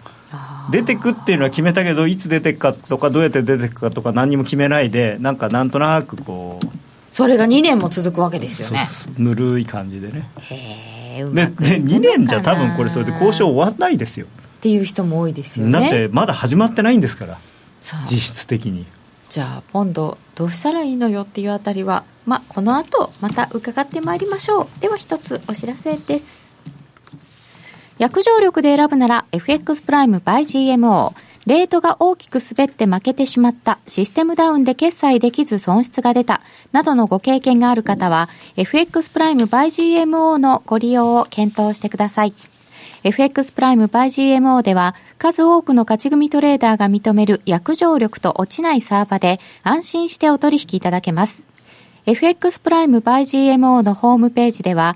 出てくっていうのは決めたけどいつ出てくかとかどうやって出てくかとか何も決めないでなんかなんとなくこう
それが2年も続くわけですよね。
ぬるい感じでね。へえで2年じゃ多分これそれで交渉終わんないですよ。
っていう人も多いですよね。
だってまだ始まってないんですから実質的に。
じゃあポンドどうしたらいいのよっていうあたりはまあ、この後また伺ってまいりましょう。では一つお知らせです約定力で選ぶなら FX プライム by GMO レートが大きく滑って負けてしまった、システムダウンで決済できず損失が出た、などのご経験がある方は、FX プライム by GMO のご利用を検討してください。FX プライム by GMO では、数多くの勝ち組トレーダーが認める約定力と落ちないサーバで、安心してお取引いただけます。FX プライム by GMO のホームページでは、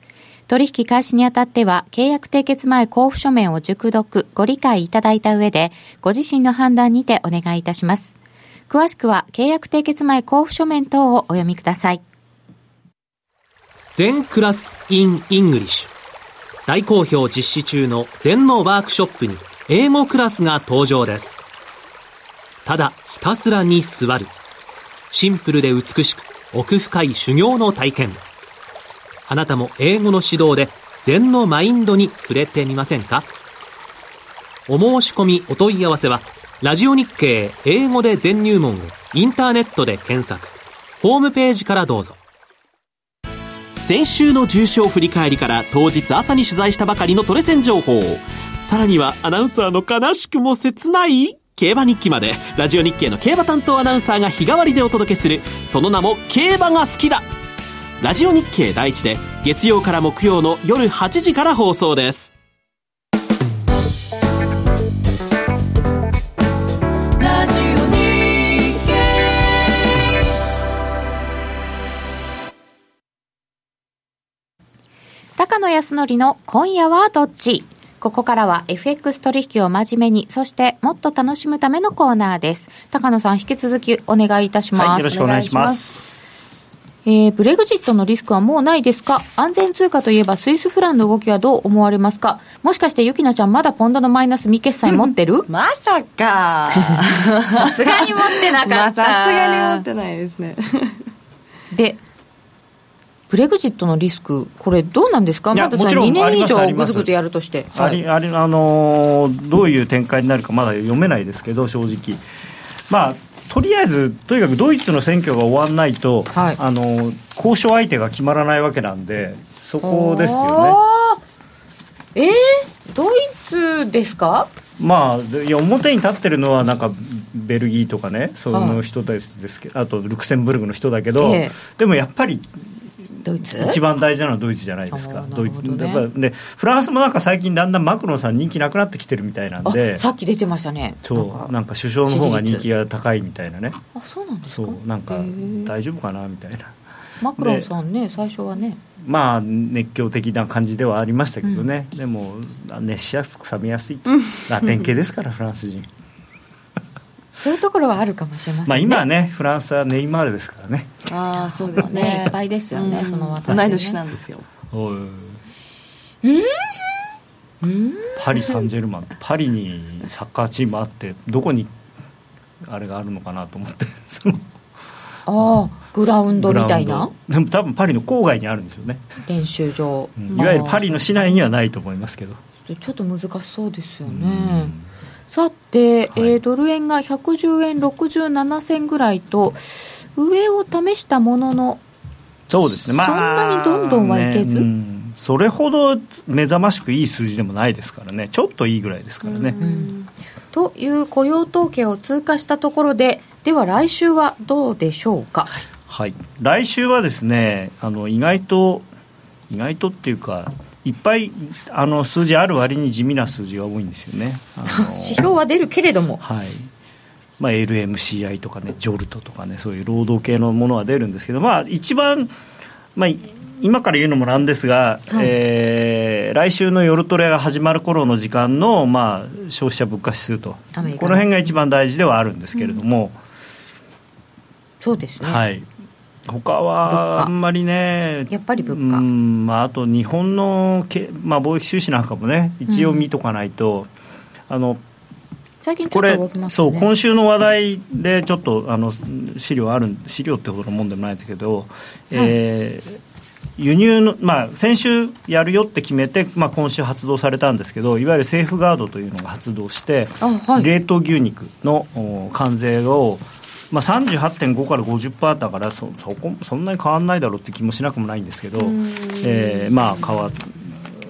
取引開始にあたっては契約締結前交付書面を熟読、ご理解いただいた上でご自身の判断にてお願いいたします。詳しくは契約締結前交付書面等をお読みください。
禅クラス in English。大好評実施中の禅のワークショップに英語クラスが登場です。ただひたすらに座る。シンプルで美しく奥深い修行の体験。あなたも英語の指導で禅のマインドに触れてみませんか？お申し込みお問い合わせはラジオ日経英語で全入門をインターネットで検索。ホームページからどうぞ。先週の重賞振り返りから当日朝に取材したばかりのトレセン情報。さらにはアナウンサーの悲しくも切ない？競馬日記まで、ラジオ日経の競馬担当アナウンサーが日替わりでお届けする、その名も競馬が好きだ。ラジオ日経第一で月曜から木曜の夜8時から放送です。
高野康則の今夜はどっち？ここからは FX 取引を真面目に、そしてもっと楽しむためのコーナーです。高野さん、引き続きお願いいたします。はい、
よろしくお願いします。
えー、ブレグジットのリスクはもうないですか？安全通貨といえばスイスフランの動きはどう思われますか？もしかしてゆきなちゃんまだポンドのマイナス未決済持ってる？
まさか
さすがに持ってなかった。
さすがに持ってないですね。
で、ブレグジットのリスク、これ、どうなんですか、まだ2年以上ぐずぐずやるとして。
ありありあのー、どういう展開になるか、まだ読めないですけど、正直。まあとりあえず、とにかくドイツの選挙が終わらないと、はい、あの交渉相手が決まらないわけなんで、そこですよ
ね。えー、ドイツですか？
まあ、いや表に立ってるのはなんかベルギーとかねその人ですですけどあとルクセンブルクの人だけど、えー、でもやっぱり
ドイツ？
一番大事なのはドイツじゃないですか、ドイツでフランスもなんか最近だんだんマクロンさん人気なくなってきてるみたいなんで。
さっき出てましたね。
そうなんか首相の方が人気が高いみたいなね。
あそうなんですか。
そうなんか大丈夫かなみたいな。
マクロンさんね最初はね。
まあ熱狂的な感じではありましたけどね、うん、でも熱しやすく冷めやすい。ラテン系ですからフランス人
そういうところはあるかもしれませんね。
まあ今はね、フランスはネイマールですからね。
ああ、そうですね。
いっぱいですよね、その
渡、ね、同い年なんですよ。
おい。うん、パリ・サンジェルマン。パリにサッカーチームあってどこにあれがあるのかなと思って。その
ああグラウンドみたいな？
でも多分パリの郊外にあるんですよね。
練習場、
うん、いわゆるパリの市内にはないと思いますけど。
ちょっと難しそうですよね、うんさて、はい、えー、ドル円が110円67銭ぐらいと、上を試したものの、
そうですね、ま
あ、そんなにどんどんはいけず、ねうん、
それほど目覚ましくいい数字でもないですからね、ちょっといいぐらいですからね。
という雇用統計を通過したところで、では来週はどうでしょうか？
はい、来週はですねあの意外と意外とっていうかいっぱいあの数字ある割に地味な数字が多いんですよね。
指標は出るけれども。
はい。まあ、LMCI とかね、ジョルトとかね、そういう労働系のものは出るんですけど、まあ、一番、まあ、今から言うのもなんですが、はい、えー、来週の夜トレが始まる頃の時間の、まあ、消費者物価指数と、この辺が一番大事ではあるんですけれども、うん、
そうですね。
はい他はあんまりね、
やっぱり物価、
うんまあ、あと日本のけ、まあ、貿易収支なんかもね、一応見とかないと、うん、あの
最近ちょっと動きます、
ね、そう今週の話題でちょっとあの資料ある資料ってほどのもんでもないですけど、はい、えー輸入の、まあ、先週やるよって決めて、まあ、今週発動されたんですけどいわゆるセーフガードというのが発動して、はい、冷凍牛肉の関税をまあ、38.5から50%だからそそこそんなに変わらないだろうって気もしなくもないんですけど、えー、まあ変わ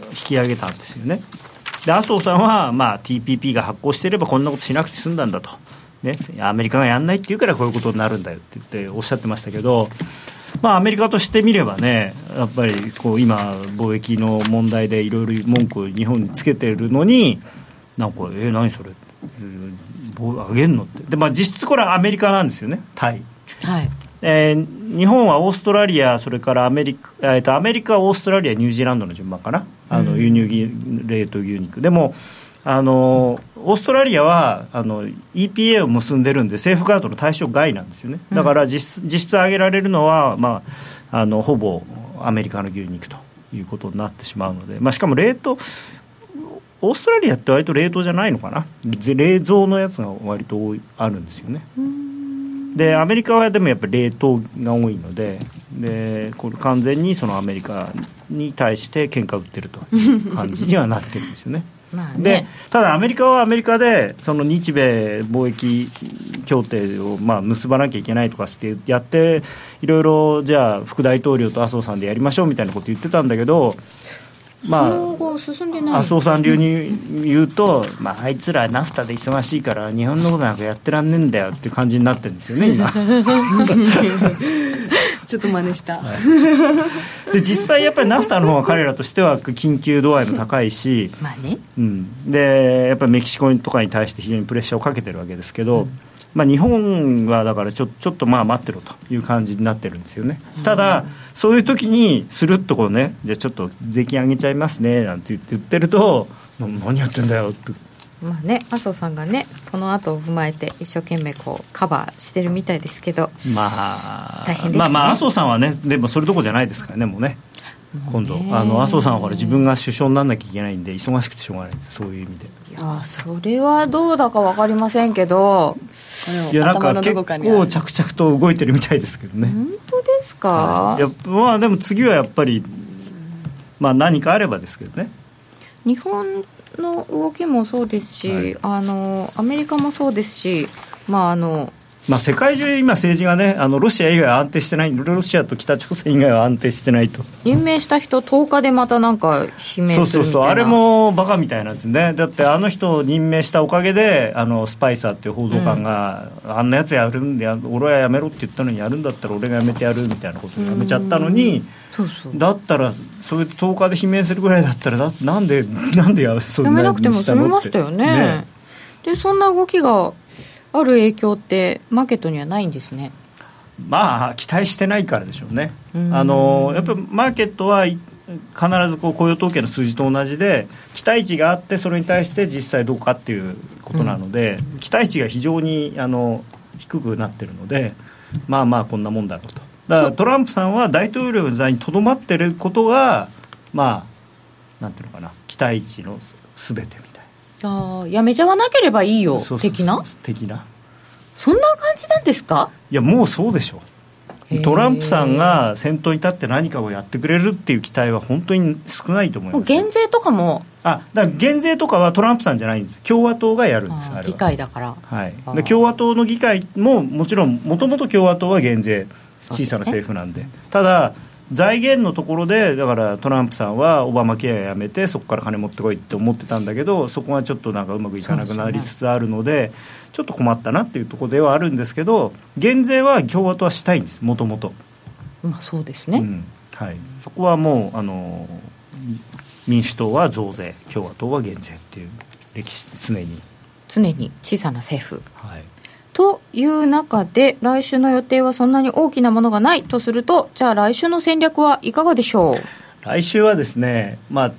引き上げたんですよね。で麻生さんは、まあ、TPP が発行していればこんなことしなくて済んだんだと、ね、アメリカがやんないっていうからこういうことになるんだよって言っておっしゃってましたけど、まあ、アメリカとしてみればね、やっぱりこう今、貿易の問題でいろいろ文句を日本につけてるのに、なんか、えー、何それ、上げるのって、でまあ、実質これはアメリカなんですよね、タイ。
はい。
えー、日本はオーストラリア、それからアメリカ、えー、とアメリカ、オーストラリア、ニュージーランドの順番かな、あの輸入冷凍牛肉。でもあのオーストラリアはあの EPA を結んでるんで、セーフガードの対象外なんですよね、だから実実質上げられるのは、まあ、あのほぼアメリカの牛肉ということになってしまうので、まあ、しかも冷凍、オーストラリアって割と冷凍じゃないのかな？冷蔵のやつが割とあるんですよね。でアメリカはでもやっぱり冷凍が多いのででこれ完全にそのアメリカに対して喧嘩売ってるという感じにはなってるんですよね。
まあね、
でただアメリカはアメリカでその日米貿易協定をまあ結ばなきゃいけないとかしてやっていろいろじゃあ副大統領と麻生さんでやりましょうみたいなこと言ってたんだけど
まあ、
麻生さん流に言うと、まあ、あいつらナフタで忙しいから日本のことなんかやってらんねえんだよっていう感じになってるんですよね今。
ちょっと真似した、は
い、で実際やっぱりナフタの方が彼らとしては緊急度合いも高いし、
まあね
うん、でやっぱりメキシコとかに対して非常にプレッシャーをかけてるわけですけど、うんまあ、日本はだからちょちょっとまあ待ってろという感じになってるんですよね、ただ、そういう時にするっとこうね、じゃあちょっと税金上げちゃいますねなんて言ってると、何やってんだよって。
まあね、麻生さんがね、この後を踏まえて、一生懸命こうカバーしてるみたいですけど、
まあ、大変です、ね、まあまあ、麻生さんはね、でもそれどころじゃないですからね、もうね。今度あの麻生さんはほら自分が首相にならなきゃいけないんで忙しくてしょうがないそういう意味で
いやそれはどうだか分かりませんけど
いやなんか結構着々と動いてるみたいですけどね。
本当ですか、
はい、やまあでも次はやっぱりまあ何かあればですけどね。
日本の動きもそうですし、はい、あのアメリカもそうですしまああの
まあ、世界中、今、政治がね、あのロシア以外は安定してない、ロシアと北朝鮮以外は安定してないと。
任命した人、10日でまたなんか、
そうそうそう、あれもバカみたいなんですね、だってあの人を任命したおかげで、あのスパイサーっていう報道官が、うん、あんなやつやるんで、俺はやめろって言ったのに、やるんだったら俺がやめてやるみたいなことをやめちゃったのに。
そうそう。
だったら、それ10日で罷免するぐらいだったら、だなんで、なんでや
そんなやめなくても済みましたよね。ね。でそんな動きがある影響ってマーケットにはないんですね。
まあ期待してないからでしょうね。あのやっぱりマーケットは必ずこう雇用統計の数字と同じで期待値があってそれに対して実際どうかっていうことなので、うん、期待値が非常にあの低くなってるのでまあまあこんなもんだろうと。だからトランプさんは大統領在にとどまってることがまあなんていうのかな期待値のすべてみ
ああやめちゃわなければいいよ的な？
的な。
そんな感じなんですか？
いやもうそうでしょ。トランプさんが先頭に立って何かをやってくれるっていう期待は本当に少ないと思います。
減税とかも？
あだから減税とかはトランプさんじゃないんです。共和党がやるんです
議会だから。
はい。で共和党の議会ももちろんもともと共和党は減税小さな政府なんで、ね、ただ財源のところでだからトランプさんはオバマケアやめてそこから金持ってこいって思ってたんだけどそこがちょっとなんかうまくいかなくなりつつあるのでちょっと困ったなっていうところではあるんですけど減税は共和党はしたいんですもともと。
まあそうですね、う
ん、はい、そこはもうあの民主党は増税共和党は減税っていう歴史常に。
常に小さな政府、
はい
という中で来週の予定はそんなに大きなものがないとするとじゃあ来週の戦略はいかがでしょう？
来週はですねまあ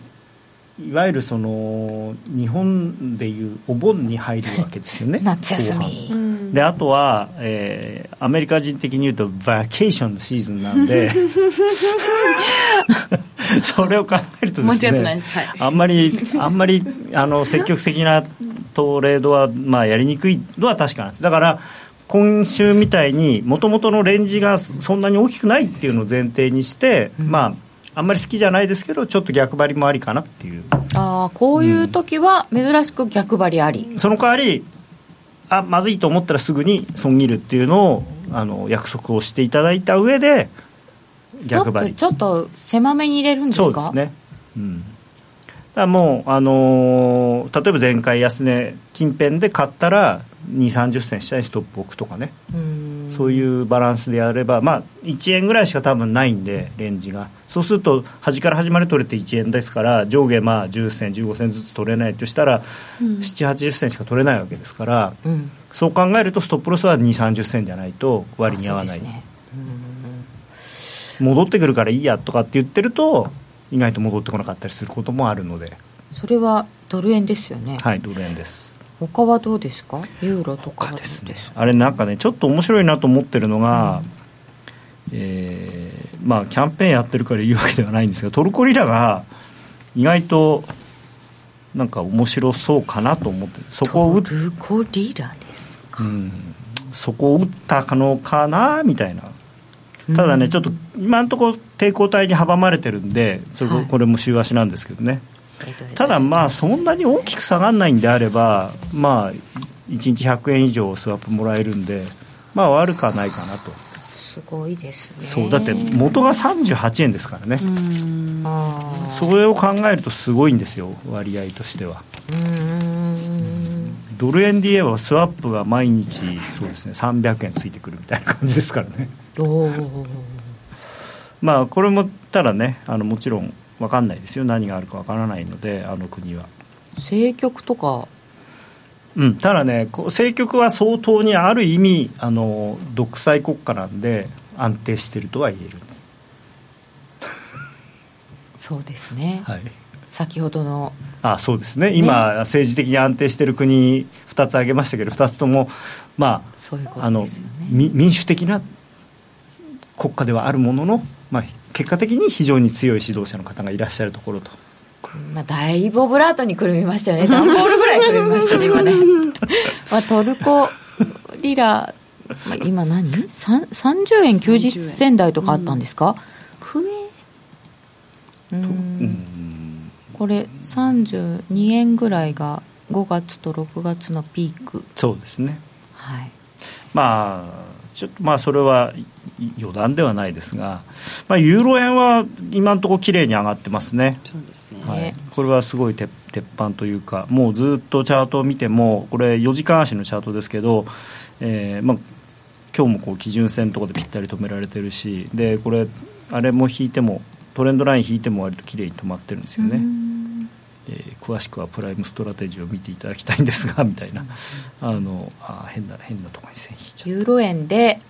いわゆるその日本でいうお盆に入るわけですよね
夏休み。
であとは、えー、アメリカ人的に言うとバケーションのシーズンなんで それを考えるとですね、はい、あんまりあんまりあの積極的なトレードは、まあ、やりにくいのは確かなんです。だから今週みたいにもともとのレンジがそんなに大きくないっていうのを前提にして、うん、まああんまり好きじゃないですけどちょっと逆張りもありかなっていう。
ああこういう時は珍しく逆張りあり、
うん、その代わりあまずいと思ったらすぐに損切るっていうのをあの約束をしていただいた上で
逆張り。ちょっと狭めに入れるんですか？
そうですね。うん。だもう、あのー、例えば前回安値近辺で買ったら2 3 0銭下にストップ置くとかね。そういうバランスでやれば、まあ、1円ぐらいしか多分ないんでレンジが。そうすると端から端まで取れて1円ですから上下まあ10銭15銭ずつ取れないとしたら、うん、7 8 0銭しか取れないわけですから、うん、そう考えるとストップロスは2 3 0銭じゃないと割に合わない、ね、戻ってくるからいいやとかって言ってると意外と戻ってこなかったりすることもあるので。
それはドル円ですよね。
はいドル円です
他はどうですか？ユーロとか
ですね。あれなんかねちょっと面白いなと思ってるのが、うん、えー、まあキャンペーンやってるから言うわけではないんですがトルコリラが意外となんか面白そうかなと思ってそこを
打トルコリラですか、う
ん、そこを打ったのかなみたいな。ただね、ちょっと今のところ抵抗体に阻まれてるんでそれ、これも週足なんですけどね、ただまあそんなに大きく下がらないんであればまあ1日100円以上スワップもらえるんでまあ悪くはないかなと。
すごいですね。
そうだって元が38円ですからね。それを考えるとすごいんですよ割合としては。ドル円で言えばスワップが毎日そうですね300円ついてくるみたいな感じですからね。まあこれもただねあのもちろん分かんないですよ。何があるか分からないのであの国は。
政局とか？
うん。ただね政局は相当にある意味あの独裁国家なんで安定してるとは言える。
そうですね。
はい。
先ほどの
あそうですね。今、ね、政治的に安定している国2つ挙げましたけど2つともま
あ、ね、
民主的な国家ではあるものの、まあ、結果的に非常に強い指導者の方がいらっしゃるところと。
まあ、だいぶオブラートにくるみましたよね、段ボールぐらいくるみましたね、今ね。まあ、トルコリラ、まあ、今何、何 ?30 円90銭台とかあったんですか、うん、増えうんこれ、32円ぐらいが5月と6月のピーク。
そうですね。
はい、
まあちょっとまあそれは余談ではないですが、まあ、ユーロ円は今のところきれいに上がってますね。
そうですね
はい、これはすごい鉄板というか、もうずっとチャートを見ても、これ、4時間足のチャートですけど、えーまあ今日もこう基準線のところでぴったり止められてるし、でこれ、あれも引いても、トレンドライン引いても割ときれいに止まってるんですよね。えー、詳しくはプライムストラテジーを見ていただきたいんですがみたいな、あのあ変な変なところに線引いちゃ
うユーロ円で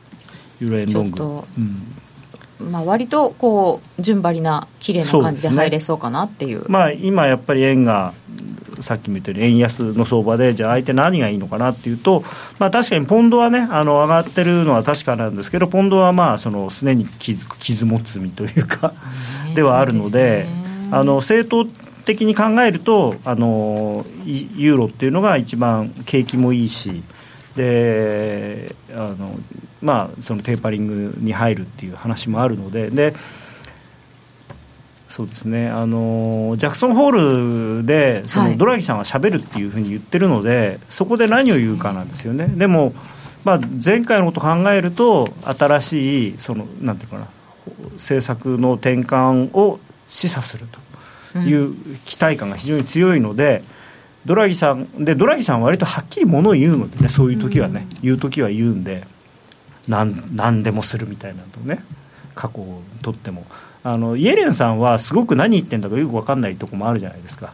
ユーロ円ロング、
うん。まあ、割とこう順張りな綺麗な感じで入れそうかなっていう、ね、
まあ、今やっぱり円がさっきも言ったように円安の相場でじゃあ相手何がいいのかなっていうと、まあ、確かにポンドはねあの上がってるのは確かなんですけどポンドはまあそのすねに傷傷もつ身というかではあるので、あの正当的に考えるとあのユーロっていうのが一番景気もいいしであの、まあ、そのテーパリングに入るっていう話もあるのででそうですねあのジャクソンホールでそのドラギさんがしゃべるっていうふうに言ってるので、はい、そこで何を言うかなんですよね。でもまあ、前回のことを考えると新しいそのなんていうかな政策の転換を示唆するという期待感が非常に強いので、ドラギさんでドラギさんは割とはっきりものを言うのでねそういう時はね、言う時は言うんで何何でもするみたいなのね過去をとっても。あのイエレンさんはすごく何言ってんだかよく分かんないとこもあるじゃないですか。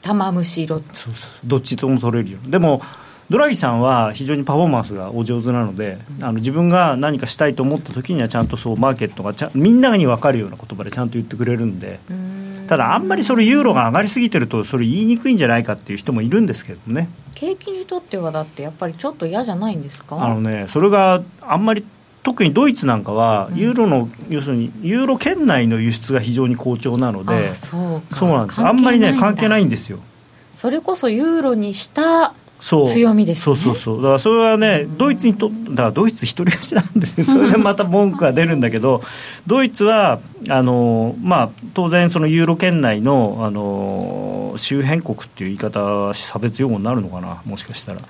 玉虫色。
そうそうどっちとも取れるよ。でもドラギさんは非常にパフォーマンスがお上手なので、あの自分が何かしたいと思った時にはちゃんとそうマーケットがちゃみんなに分かるような言葉でちゃんと言ってくれるんで。んただ、あんまりそれユーロが上がりすぎてると、それ言いにくいんじゃないかっていう人もいるんですけどね。
景気にとってはだってやっぱりちょっと嫌じゃないんですか？
あのね、それがあんまり特にドイツなんかは、ユーロの、要するに、ユーロ圏内の輸出が非常に好調なので、
そう
そうなんです、あんまりね、関係ないんですよ。
それこそユーロにした強みです、ね、
そうそうそう。だからそれはねドイツにとだからドイツ一人勝ちなんですよ それでまた文句が出るんだけどドイツはあの、まあ、当然そのユーロ圏内のあの周辺国っていう言い方は差別用語になるのかなもしかしたら。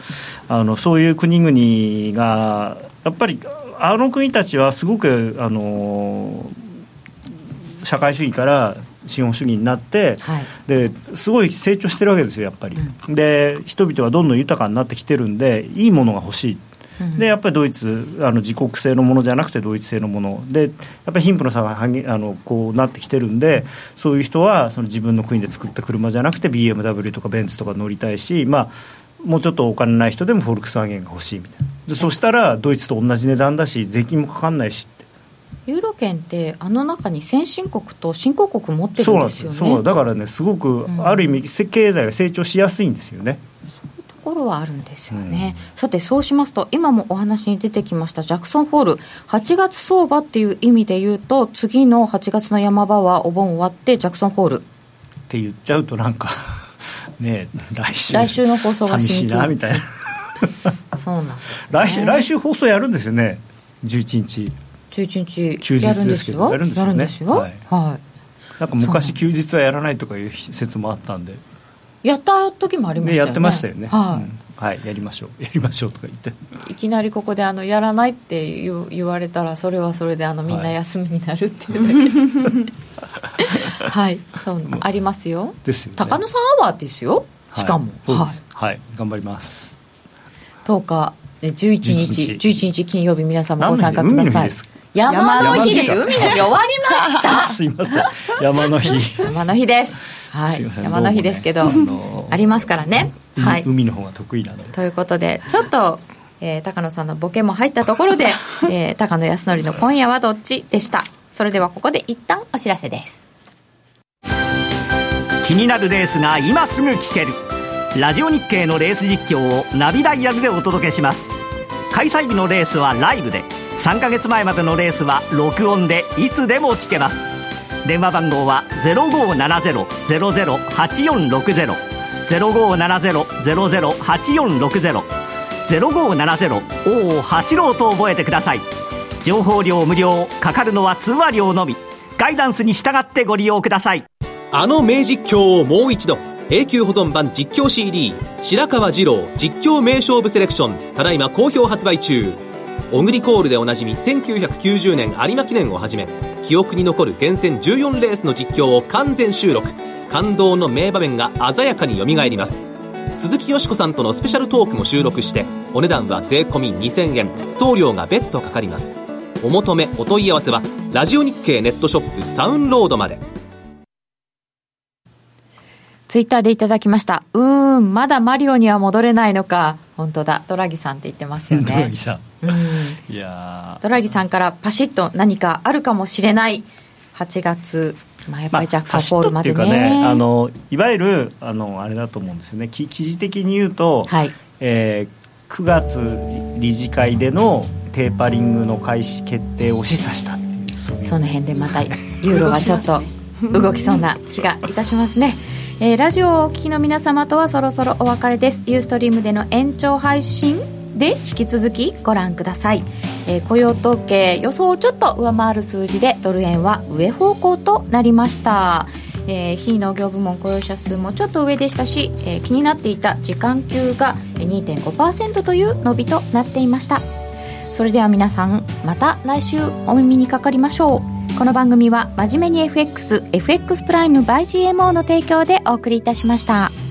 あのそういう国々がやっぱりあの国たちはすごくあの社会主義から資本主義になって、はい、ですごい成長してるわけですよ、やっぱり、うん、で人々はどんどん豊かになってきてるんで、いいものが欲しい。でやっぱりドイツあの自国製のものじゃなくてドイツ製のもの。でやっぱり貧富の差がはぎあのこうなってきてるんでそういう人はその自分の国で作った車じゃなくて BMW とかベンツとか乗りたいし、まあ、もうちょっとお金ない人でもフォルクスワーゲンが欲しいみたいな。でそしたらドイツと同じ値段だし税金もかかんないし
ユーロ圏ってあの中に先進国と新興国持ってるんですよね。
そうだからねすごく、ある意味経済が成長しやすいんですよね、
そういうところはあるんですよね、うん、さてそうしますと今もお話に出てきましたジャクソンホール。8月相場っていう意味で言うと次の8月の山場はお盆終わってジャクソンホール。っ
て言っちゃうとなんか ね来週
来週の放送が
寂しいなみたいな。
そうなん、ね、
来週来週放送やるんですよね。11日
11日
休日ですけどやるんですよ。ね。
はい、はい、
なんか昔休日はやらないとかいう説もあったんで。
やった時もありましたよね。
やってましたよね。はい、うん。はい、やりましょう。やりましょうとか言って。
いきなりここであのやらないって言言われたらそれはそれであのみんな休みになるっていうはい、はい、そうありますよ。
ですよ、ね、
高野さんアワーですよ。しかも。
はい、はい、頑張ります。
10日11日11日金曜日皆様ご参加ください山の日です。海の日終わりました。
すいません。山の日。
山の日です。はい。山の日ですけど、ありますからね、
はい、海の方が得意なんで。
ということでちょっとえー、高野さんのボケも入ったところで、えー、高野康則の今夜はどっちでした。それではここで一旦お知らせです。
気になるレースが今すぐ聞ける。ラジオ日経のレース実況をナビダイヤルでお届けします。開催日のレースはライブで3ヶ月前までのレースは録音でいつでも聞けます。電話番号は0570-008460 0570-008460 0570おお走ろうと覚えてください。情報量無料かかるのは通話料のみ。ガイダンスに従ってご利用ください。
あの名実況をもう一度。永久保存版実況 CD 白川二郎実況名勝負セレクション。ただいま好評発売中。オグリコールでおなじみ1990年有馬記念をはじめ記憶に残る厳選14レースの実況を完全収録。感動の名場面が鮮やかによみがえります。鈴木よしこさんとのスペシャルトークも収録してお値段は税込2000円。送料が別途かかります。お求めお問い合わせはラジオ日経ネットショップサウンロードまで。
ツイッターでいただきました。うーん、まだマリオには戻れないのか。本当だ、ドラギさんって言ってますよね。ド
ラギさん。うん。
いやドラギさんからパシッと何かあるかもしれない。8月、まあ、やっぱりジャクソンホールまでね。まあ、ね
あのいわゆるあのあれだと思うんですよね。記事的に言うと、はいえー、9月理事会でのテーパリングの開始決定を示唆した
その辺でまたユーロはちょっと動きそうな気がいたしますね。えー、ラジオをお聞きの皆様とはそろそろお別れです。ユーストリームでの延長配信で引き続きご覧ください、えー、雇用統計予想をちょっと上回る数字でドル円は上方向となりました。えー、非農業部門雇用者数もちょっと上でしたし、えー、気になっていた時間給が2.5%という伸びとなっていました。それでは皆さんまた来週お耳にかかりましょう。この番組は真面目に FXFX プライム by GMO の提供でお送りいたしました。